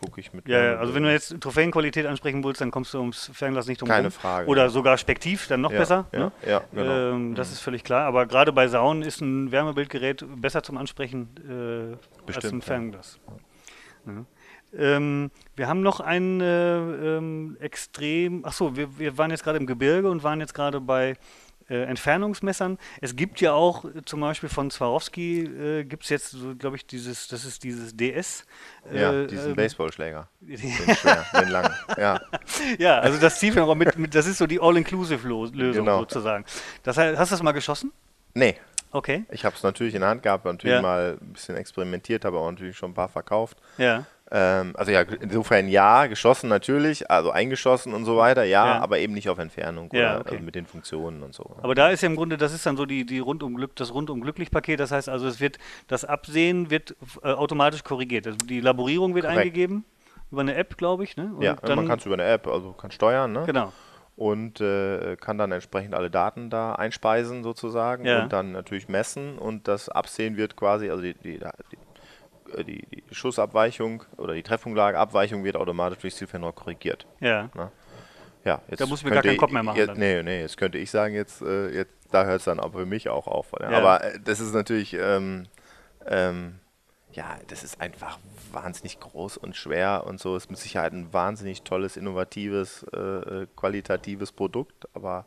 gucke ich mit Ja, ja, also wenn du jetzt Trophäenqualität ansprechen willst, dann kommst du ums Fernglas nicht drum Keine. Frage. Oder sogar Spektiv, dann noch ja, besser. Ja, ne? ja genau. Ähm, das ist völlig klar. Aber gerade bei Saunen ist ein Wärmebildgerät besser zum Ansprechen äh, als ein Bestimmt, ja. Fernglas. Ähm, wir haben noch ein äh, ähm, extrem. Achso, wir, wir waren jetzt gerade im Gebirge und waren jetzt gerade bei äh, Entfernungsmessern. Es gibt ja auch äh, zum Beispiel von Swarovski äh, gibt es jetzt so, glaube ich, dieses, das ist dieses DS. ja, äh, diesen ähm, Baseballschläger. Den schwer, den langen. Ja, Ja, also das Zielfernrohr mit, mit, das ist so die All-Inclusive-Lösung Genau. sozusagen. Das heißt, hast du das mal geschossen? nee, Okay. ich habe es natürlich in der Hand gehabt, natürlich Ja. mal ein bisschen experimentiert, habe auch natürlich schon ein paar verkauft. Ja. Ähm, also ja, insofern ja, geschossen natürlich, also eingeschossen und so weiter, ja, Ja. aber eben nicht auf Entfernung Ja, oder okay. also mit den Funktionen und so. Aber da ist ja im Grunde, das ist dann so die, die rundum Glück, das rundum glücklich Paket. Das heißt also, es wird das Absehen wird äh, automatisch korrigiert. Also die Laborierung wird Korrekt. eingegeben über eine App, glaube ich. Ne? Und ja, dann, man kann es über eine App, also kann steuern, ne? genau. und äh, kann dann entsprechend alle Daten da einspeisen sozusagen Ja. und dann natürlich messen und das Absehen wird quasi, also die, die, die, die, die Schussabweichung oder die Treffunglageabweichung wird automatisch durch Zielfernrohr korrigiert. Ja. Ja, jetzt Da muss mir gar keinen Kopf mehr machen Jetzt, dann. nee, nee, jetzt könnte ich sagen, jetzt, äh, jetzt da hört es dann aber für mich auch auf. Ja. Aber äh, das ist natürlich, ähm, ähm, ja, das ist einfach wahnsinnig groß und schwer und so. Ist mit Sicherheit ein wahnsinnig tolles, innovatives, äh, äh, qualitatives Produkt, aber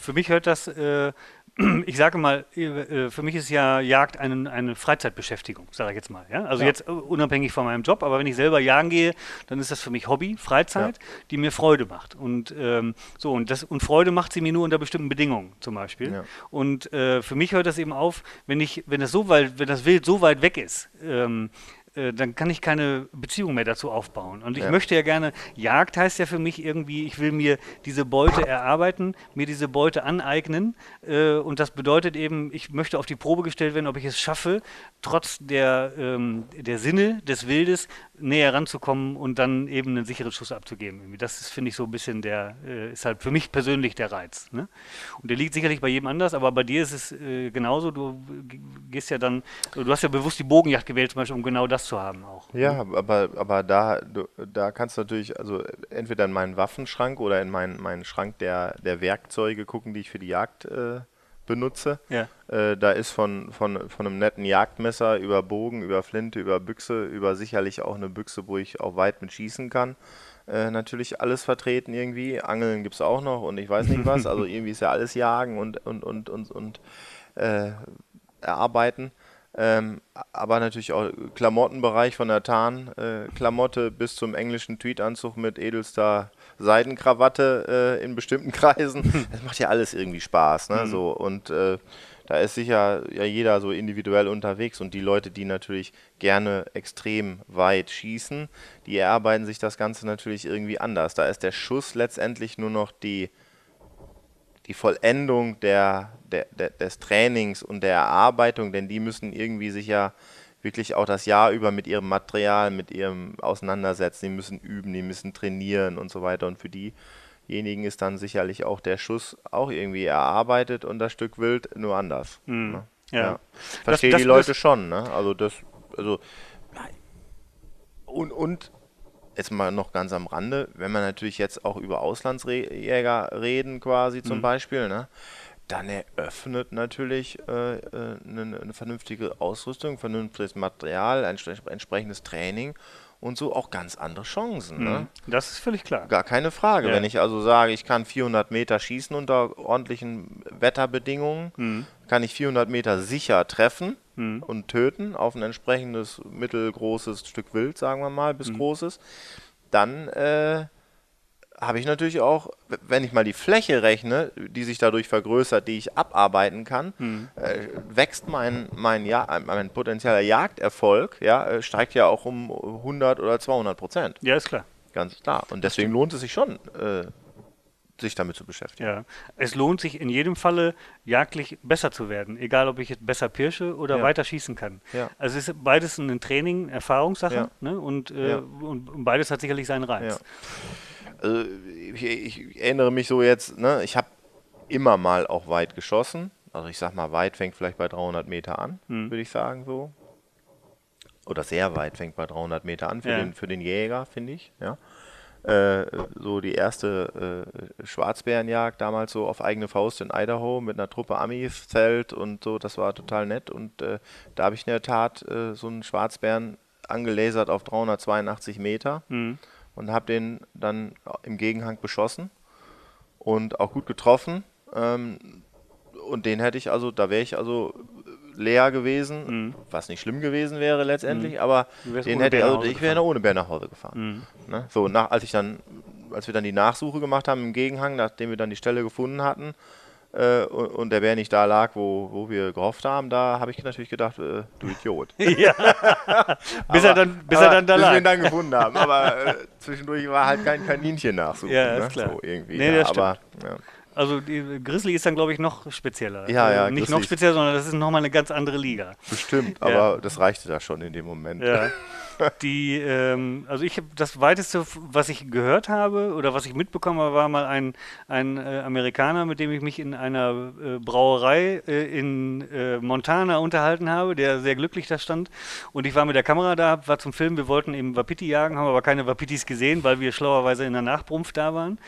Für mich hört das äh, ich sage mal, äh, für mich ist ja Jagd eine, eine Freizeitbeschäftigung, sage ich jetzt mal. Ja? Also ja. jetzt äh, unabhängig von meinem Job, aber wenn ich selber jagen gehe, dann ist das für mich Hobby, Freizeit, ja. die mir Freude macht. Und ähm, so und das und Freude macht sie mir nur unter bestimmten Bedingungen, zum Beispiel. Und äh, für mich hört das eben auf, wenn ich, wenn das so weit, wenn das Wild so weit weg ist. Ähm, äh, dann kann ich keine Beziehung mehr dazu aufbauen. Und ich ja. möchte ja gerne, Jagd heißt ja für mich irgendwie, ich will mir diese Beute erarbeiten, mir diese Beute aneignen. Äh, und das bedeutet eben, ich möchte auf die Probe gestellt werden, ob ich es schaffe, trotz der, ähm, der Sinne des Wildes näher ranzukommen und dann eben einen sicheren Schuss abzugeben. Irgendwie. Das ist, finde ich, so ein bisschen der, äh, ist halt für mich persönlich der Reiz. Ne? Und der liegt sicherlich bei jedem anders, aber bei dir ist es äh, genauso. Du gehst ja dann, du hast ja bewusst die Bogenjagd gewählt, zum Beispiel, um genau das zu haben auch. Ja, ne? aber, aber da, da kannst du natürlich, also entweder in meinen Waffenschrank oder in meinen, meinen Schrank der, der Werkzeuge gucken, die ich für die Jagd äh, benutze. Ja. Äh, da ist von, von, von einem netten Jagdmesser über Bogen, über Flinte, über Büchse, über sicherlich auch eine Büchse, wo ich auch weit mit schießen kann. Äh, natürlich alles vertreten irgendwie. Angeln gibt es auch noch und ich weiß nicht was. Also irgendwie ist ja alles Jagen und, und, und, und, und äh, Erarbeiten. Ähm, aber natürlich auch Klamottenbereich von der Tarn-Klamotte äh, bis zum englischen Tweetanzug mit edelster Seidenkrawatte äh, in bestimmten Kreisen. Das macht ja alles irgendwie Spaß. Ne? Mhm. So, und äh, da ist sicher ja jeder so individuell unterwegs und die Leute, die natürlich gerne extrem weit schießen, die erarbeiten sich das Ganze natürlich irgendwie anders. Da ist der Schuss letztendlich nur noch die, die Vollendung der, der, der, des Trainings und der Erarbeitung, denn die müssen irgendwie sich ja wirklich auch das Jahr über mit ihrem Material, mit ihrem auseinandersetzen, die müssen üben, die müssen trainieren und so weiter. Und für diejenigen ist dann sicherlich auch der Schuss auch irgendwie erarbeitet und das Stück Wild nur anders. Ne? Ja. ja. Verstehe die Leute schon, ne? Also das, also und, und jetzt mal noch ganz am Rande, wenn wir natürlich jetzt auch über Auslandsjäger reden, quasi zum mhm. Beispiel, ne? dann eröffnet natürlich äh, äh, eine, eine, vernünftige Ausrüstung, vernünftiges Material, ein entsprechendes Training und so auch ganz andere Chancen. Ne? Mhm. Das ist völlig klar. Gar keine Frage. Ja. Wenn ich also sage, ich kann 400 Meter schießen unter ordentlichen Wetterbedingungen, mhm. kann ich 400 Meter sicher treffen mhm. und töten auf ein entsprechendes mittelgroßes Stück Wild, sagen wir mal, bis mhm. großes, dann äh, habe ich natürlich auch, wenn ich mal die Fläche rechne, die sich dadurch vergrößert, die ich abarbeiten kann, hm. äh, wächst mein, mein, ja mein potenzieller Jagderfolg, ja, äh, steigt ja auch um 100 oder 200 Prozent. Ja, ist klar. Ganz klar. Und deswegen lohnt es sich schon, äh, sich damit zu beschäftigen. Ja, es lohnt sich in jedem Falle jagdlich besser zu werden, egal ob ich jetzt besser pirsche oder ja. weiter schießen kann. Ja. Also es ist beides ein Training, Erfahrungssache ja. ne? und, äh, und, beides hat sicherlich seinen Reiz. Also ich, ich, erinnere mich so jetzt, ne, ich habe immer mal auch weit geschossen. Also ich sag mal, weit fängt vielleicht bei 300 Meter an, mhm. würde ich sagen so. Oder sehr weit fängt bei 300 Meter an für, den, für den Jäger, finde ich. Ja. Äh, so die erste äh, Schwarzbärenjagd damals so auf eigene Faust in Idaho mit einer Truppe Amis, Zelt und so, das war total nett. Und äh, da habe ich in der Tat äh, so einen Schwarzbären angelasert auf 382 Meter. Mhm und habe den dann im Gegenhang beschossen und auch gut getroffen. Ähm, und den hätte ich also, da wäre ich also leer gewesen, mhm. was nicht schlimm gewesen wäre letztendlich, mhm. aber den hätte ich, also, ich wäre ohne Bär nach Hause gefahren. Mhm. Ne? So, nach, als ich dann, als wir dann die Nachsuche gemacht haben im Gegenhang, nachdem wir dann die Stelle gefunden hatten, äh, und, und, der Bär nicht da lag, wo, wo wir gehofft haben, da habe ich natürlich gedacht, äh, du Idiot. ja. bis, aber, er dann, bis er dann da bis lag. Bis wir ihn dann gefunden haben. Aber äh, zwischendurch war halt kein Kaninchen nachsuchen. Ja, ist ne? klar. So irgendwie. Nee, ja, aber, ja. Also die Grizzly ist dann, glaube ich, noch spezieller. Ja, ja. Also nicht noch spezieller, sondern das ist nochmal eine ganz andere Liga. Bestimmt, aber das reichte da schon in dem Moment. Ja. die, ähm, also ich habe das weiteste, was ich gehört habe oder was ich mitbekommen habe, war mal ein, ein äh, Amerikaner, mit dem ich mich in einer äh, Brauerei äh, in äh, Montana unterhalten habe, der sehr glücklich da stand. Und ich war mit der Kamera da, war zum Film, wir wollten eben Wapiti jagen, haben aber keine Wapitis gesehen, weil wir schlauerweise in der Nachbrumpf da waren.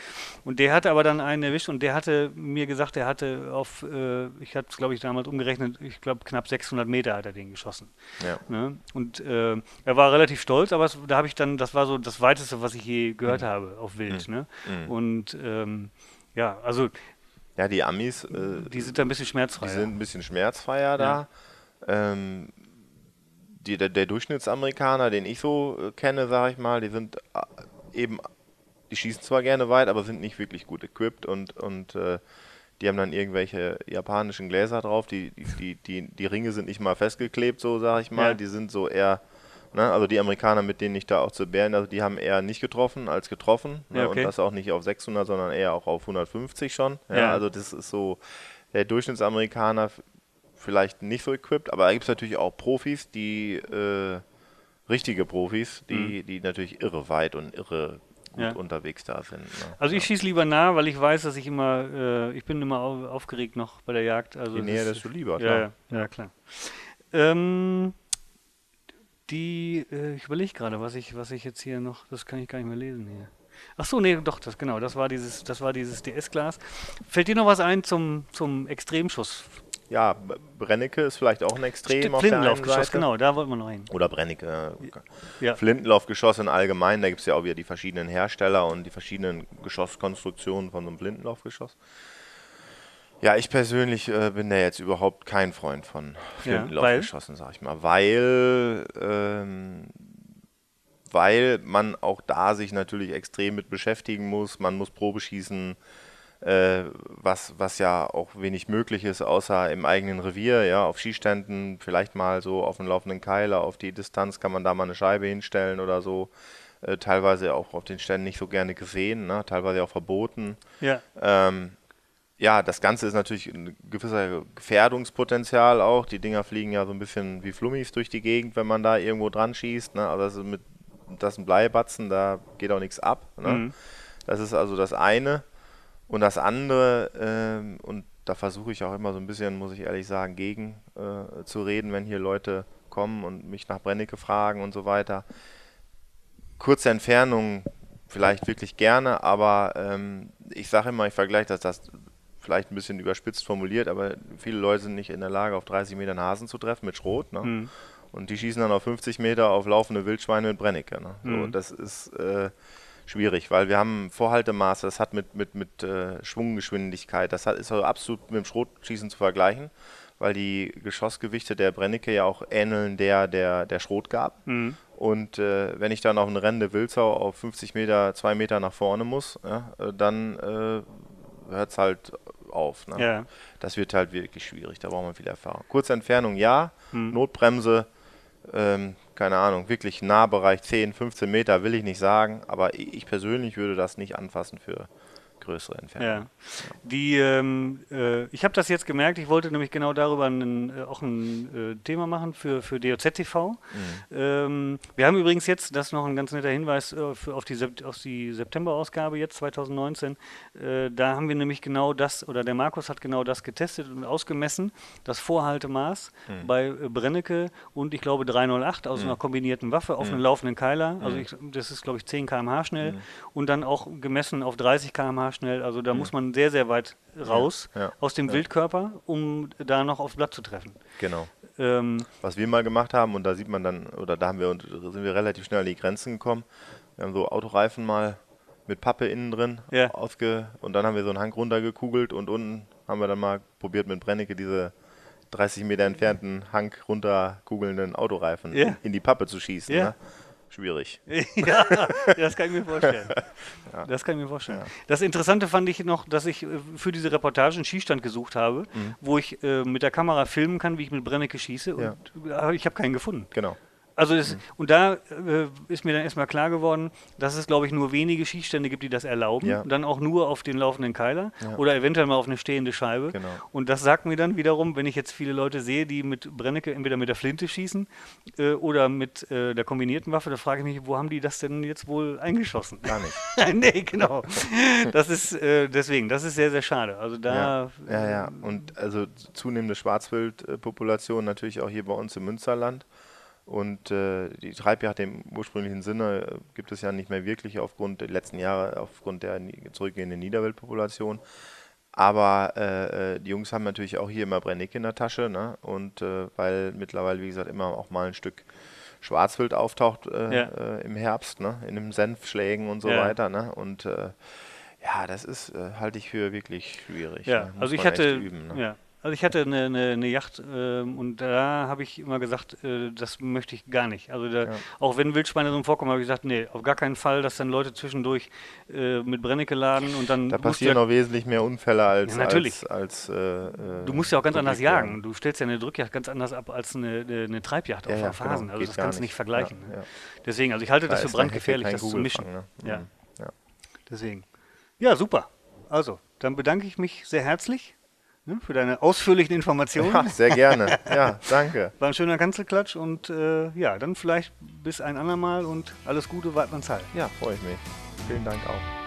Und der hatte aber dann einen erwischt und der hatte mir gesagt, er hatte auf, äh, ich hatte es glaube ich damals umgerechnet, ich glaube knapp 600 Meter hat er den geschossen. Ja. Ne? Und äh, er war relativ stolz, aber es, da habe ich dann, das war so das Weiteste, was ich je gehört mhm. habe auf Wild. Mhm. Ne? Mhm. Und ähm, ja, also Ja, die Amis. Äh, die sind da ein bisschen schmerzfreier. Die sind ein bisschen schmerzfreier da. Ähm, die, der, der, Durchschnittsamerikaner, den ich so äh, kenne, sage ich mal, die sind äh, eben, die schießen zwar gerne weit, aber sind nicht wirklich gut equipped und, und äh, die haben dann irgendwelche japanischen Gläser drauf, die, die, die, die, Ringe sind nicht mal festgeklebt, so sage ich mal, ja. die sind so eher, ne, also die Amerikaner, mit denen ich da auch zu Bären, also die haben eher nicht getroffen als getroffen ne, ja, okay. und das auch nicht auf 600, sondern eher auch auf 150 schon, ja, ja. also das ist so, der Durchschnittsamerikaner vielleicht nicht so equipped, aber da gibt es natürlich auch Profis, die äh, richtige Profis, die, mhm. die natürlich irre weit und irre gut ja. unterwegs da sind. Ne? Also ich schieße lieber nah, weil ich weiß, dass ich immer, äh, ich bin immer auf, aufgeregt noch bei der Jagd. Also Je näher, desto lieber. Klar. Ja, ja, klar. Ähm, die, äh, ich überlege gerade, was ich, was ich jetzt hier noch, das kann ich gar nicht mehr lesen hier. Ach so, nee, doch, das genau, das war dieses, das war dieses DS-Glas. Fällt dir noch was ein zum, zum Extremschuss? ja, Brennecke ist vielleicht auch ein Extrem St auf der einen Seite. genau, da wollten wir noch hin. Oder Brennecke. Ja. Flintenlaufgeschoss in allgemein, da gibt es ja auch wieder die verschiedenen Hersteller und die verschiedenen Geschosskonstruktionen von so einem Flintenlaufgeschoss. Ja, ich persönlich äh, bin da jetzt überhaupt kein Freund von Flintenlaufgeschossen, ja, sag ich mal, weil, ähm, weil man auch da sich natürlich extrem mit beschäftigen muss. Man muss Probe schießen, äh, was, was ja auch wenig möglich ist, außer im eigenen Revier, ja, auf Skiständen, vielleicht mal so auf einen laufenden Keiler, auf die Distanz kann man da mal eine Scheibe hinstellen oder so. Äh, teilweise auch auf den Ständen nicht so gerne gesehen, ne? teilweise auch verboten. Ja. Ähm, ja, das Ganze ist natürlich ein gewisser Gefährdungspotenzial auch. Die Dinger fliegen ja so ein bisschen wie Flummis durch die Gegend, wenn man da irgendwo dran schießt. Ne? Also das ist, mit, das ist ein Bleibatzen, da geht auch nichts ab. Ne? Mhm. Das ist also das eine. Und das andere, ähm, und da versuche ich auch immer so ein bisschen, muss ich ehrlich sagen, gegen äh, zu reden, wenn hier Leute kommen und mich nach Brennecke fragen und so weiter. Kurze Entfernung vielleicht wirklich gerne, aber ähm, ich sage immer, ich vergleiche das, das vielleicht ein bisschen überspitzt formuliert, aber viele Leute sind nicht in der Lage, auf 30 Metern Hasen zu treffen mit Schrot. Ne? Mhm. Und die schießen dann auf 50 Meter auf laufende Wildschweine mit Brennecke. Ne? So, mhm. Das ist äh, schwierig, weil wir haben Vorhaltemaße, das hat mit, mit, mit äh, Schwunggeschwindigkeit, das hat, ist also absolut mit dem Schrotschießen zu vergleichen, weil die Geschossgewichte der Brennecke ja auch ähneln der, der, der Schrot gab. Mhm. Und äh, wenn ich dann auf eine rennende Wildsau auf 50 Meter, zwei Meter nach vorne muss, ja, äh, dann äh, hört es halt auf. Ne? Ja. Das wird halt wirklich schwierig, da braucht man viel Erfahrung. Kurze Entfernung ja, mhm. Notbremse ähm, keine Ahnung, wirklich Nahbereich 10, 15 Meter will ich nicht sagen, aber ich persönlich würde das nicht anfassen für größere Entfernung. Ja. Die, ähm, äh, ich habe das jetzt gemerkt, ich wollte nämlich genau darüber einen, äh, auch ein äh, Thema machen für, für DOZ-TV. Mhm. Ähm, wir haben übrigens jetzt, das ist noch ein ganz netter Hinweis äh, für, auf die, auf die September-Ausgabe jetzt 2019, äh, da haben wir nämlich genau das, oder der Markus hat genau das getestet und ausgemessen, das Vorhaltemaß mhm. bei äh, Brennecke und ich glaube 308 aus mhm. einer kombinierten Waffe auf mhm. einem laufenden Keiler, also mhm. ich, das ist glaube ich 10 km/h schnell und dann auch gemessen auf 30 km/h schnell. Also da mhm. muss man sehr, sehr weit raus ja, ja, aus dem ja. Wildkörper, um da noch aufs Blatt zu treffen. Genau. Ähm, Was wir mal gemacht haben, und da sieht man dann, oder da haben wir, sind wir relativ schnell an die Grenzen gekommen. Wir haben so Autoreifen mal mit Pappe innen drin ausge und dann haben wir so einen Hang runtergekugelt und unten haben wir dann mal probiert mit Brennecke diese 30 Meter entfernten Hang runterkugelnden Autoreifen in, in die Pappe zu schießen. Ne? Schwierig. ja, das kann ich mir vorstellen. Ja. Das kann ich mir vorstellen. Ja. Das Interessante fand ich noch, dass ich äh, für diese Reportage einen Schießstand gesucht habe, mhm. wo ich äh, mit der Kamera filmen kann, wie ich mit Brennecke schieße. Und ja. ich habe keinen gefunden. Genau. Also das, mhm. und da äh, ist mir dann erstmal klar geworden, dass es, glaube ich, nur wenige Schießstände gibt, die das erlauben. Ja. Und dann auch nur auf den laufenden Keiler ja. oder eventuell mal auf eine stehende Scheibe. Genau. Und das sagt mir dann wiederum, wenn ich jetzt viele Leute sehe, die mit Brennecke entweder mit der Flinte schießen äh, oder mit äh, der kombinierten Waffe, da frage ich mich, wo haben die das denn jetzt wohl eingeschossen? Gar nicht. nee, genau. Das ist äh, deswegen, das ist sehr, sehr schade. Also da. Ja, ja. ja. Und also zunehmende Schwarzwildpopulation natürlich auch hier bei uns im Münsterland. Und äh, die Treibjagd im ursprünglichen Sinne äh, gibt es ja nicht mehr wirklich aufgrund der letzten Jahre, aufgrund der zurückgehenden Niederwildpopulation. Aber äh, äh, die Jungs haben natürlich auch hier immer Brennick in der Tasche. Ne? Und äh, weil mittlerweile, wie gesagt, immer auch mal ein Stück Schwarzwild auftaucht äh, ja. im Herbst, ne? in den Senfschlägen und so ja. weiter. Ne? Und Ja, das ist, halte ich für wirklich schwierig. Ja, ne? Also ich hatte, üben, ne? ja, also ich hatte eine, eine, eine Yacht ähm, und da habe ich immer gesagt, äh, das möchte ich gar nicht. Also da, Ja. auch wenn Wildschweine so vorkommen, habe ich gesagt, nee, auf gar keinen Fall, dass dann Leute zwischendurch äh, mit Brennecke laden und dann Da passieren noch wesentlich mehr Unfälle als, Ja, natürlich. als, als äh, äh, du musst ja auch ganz anders jagen. Du stellst ja eine Drückjagd ganz anders ab als eine, eine, Treibjagd Ja, auf ja, Phasen. genau, also das kannst du nicht nicht. vergleichen. Ne? Deswegen, also ich halte Da das für brandgefährlich, das zu mischen. Kugelfang, ne? Mhm. ja. Deswegen. Ja, super. Also, dann bedanke ich mich sehr herzlich ne, für deine ausführlichen Informationen. Ja, sehr gerne. Ja, danke. War ein schöner Kanzelklatsch und äh, ja, dann vielleicht bis ein andermal und alles Gute, Weidmanns Heil. Ja, freue ich mich. Vielen Dank auch.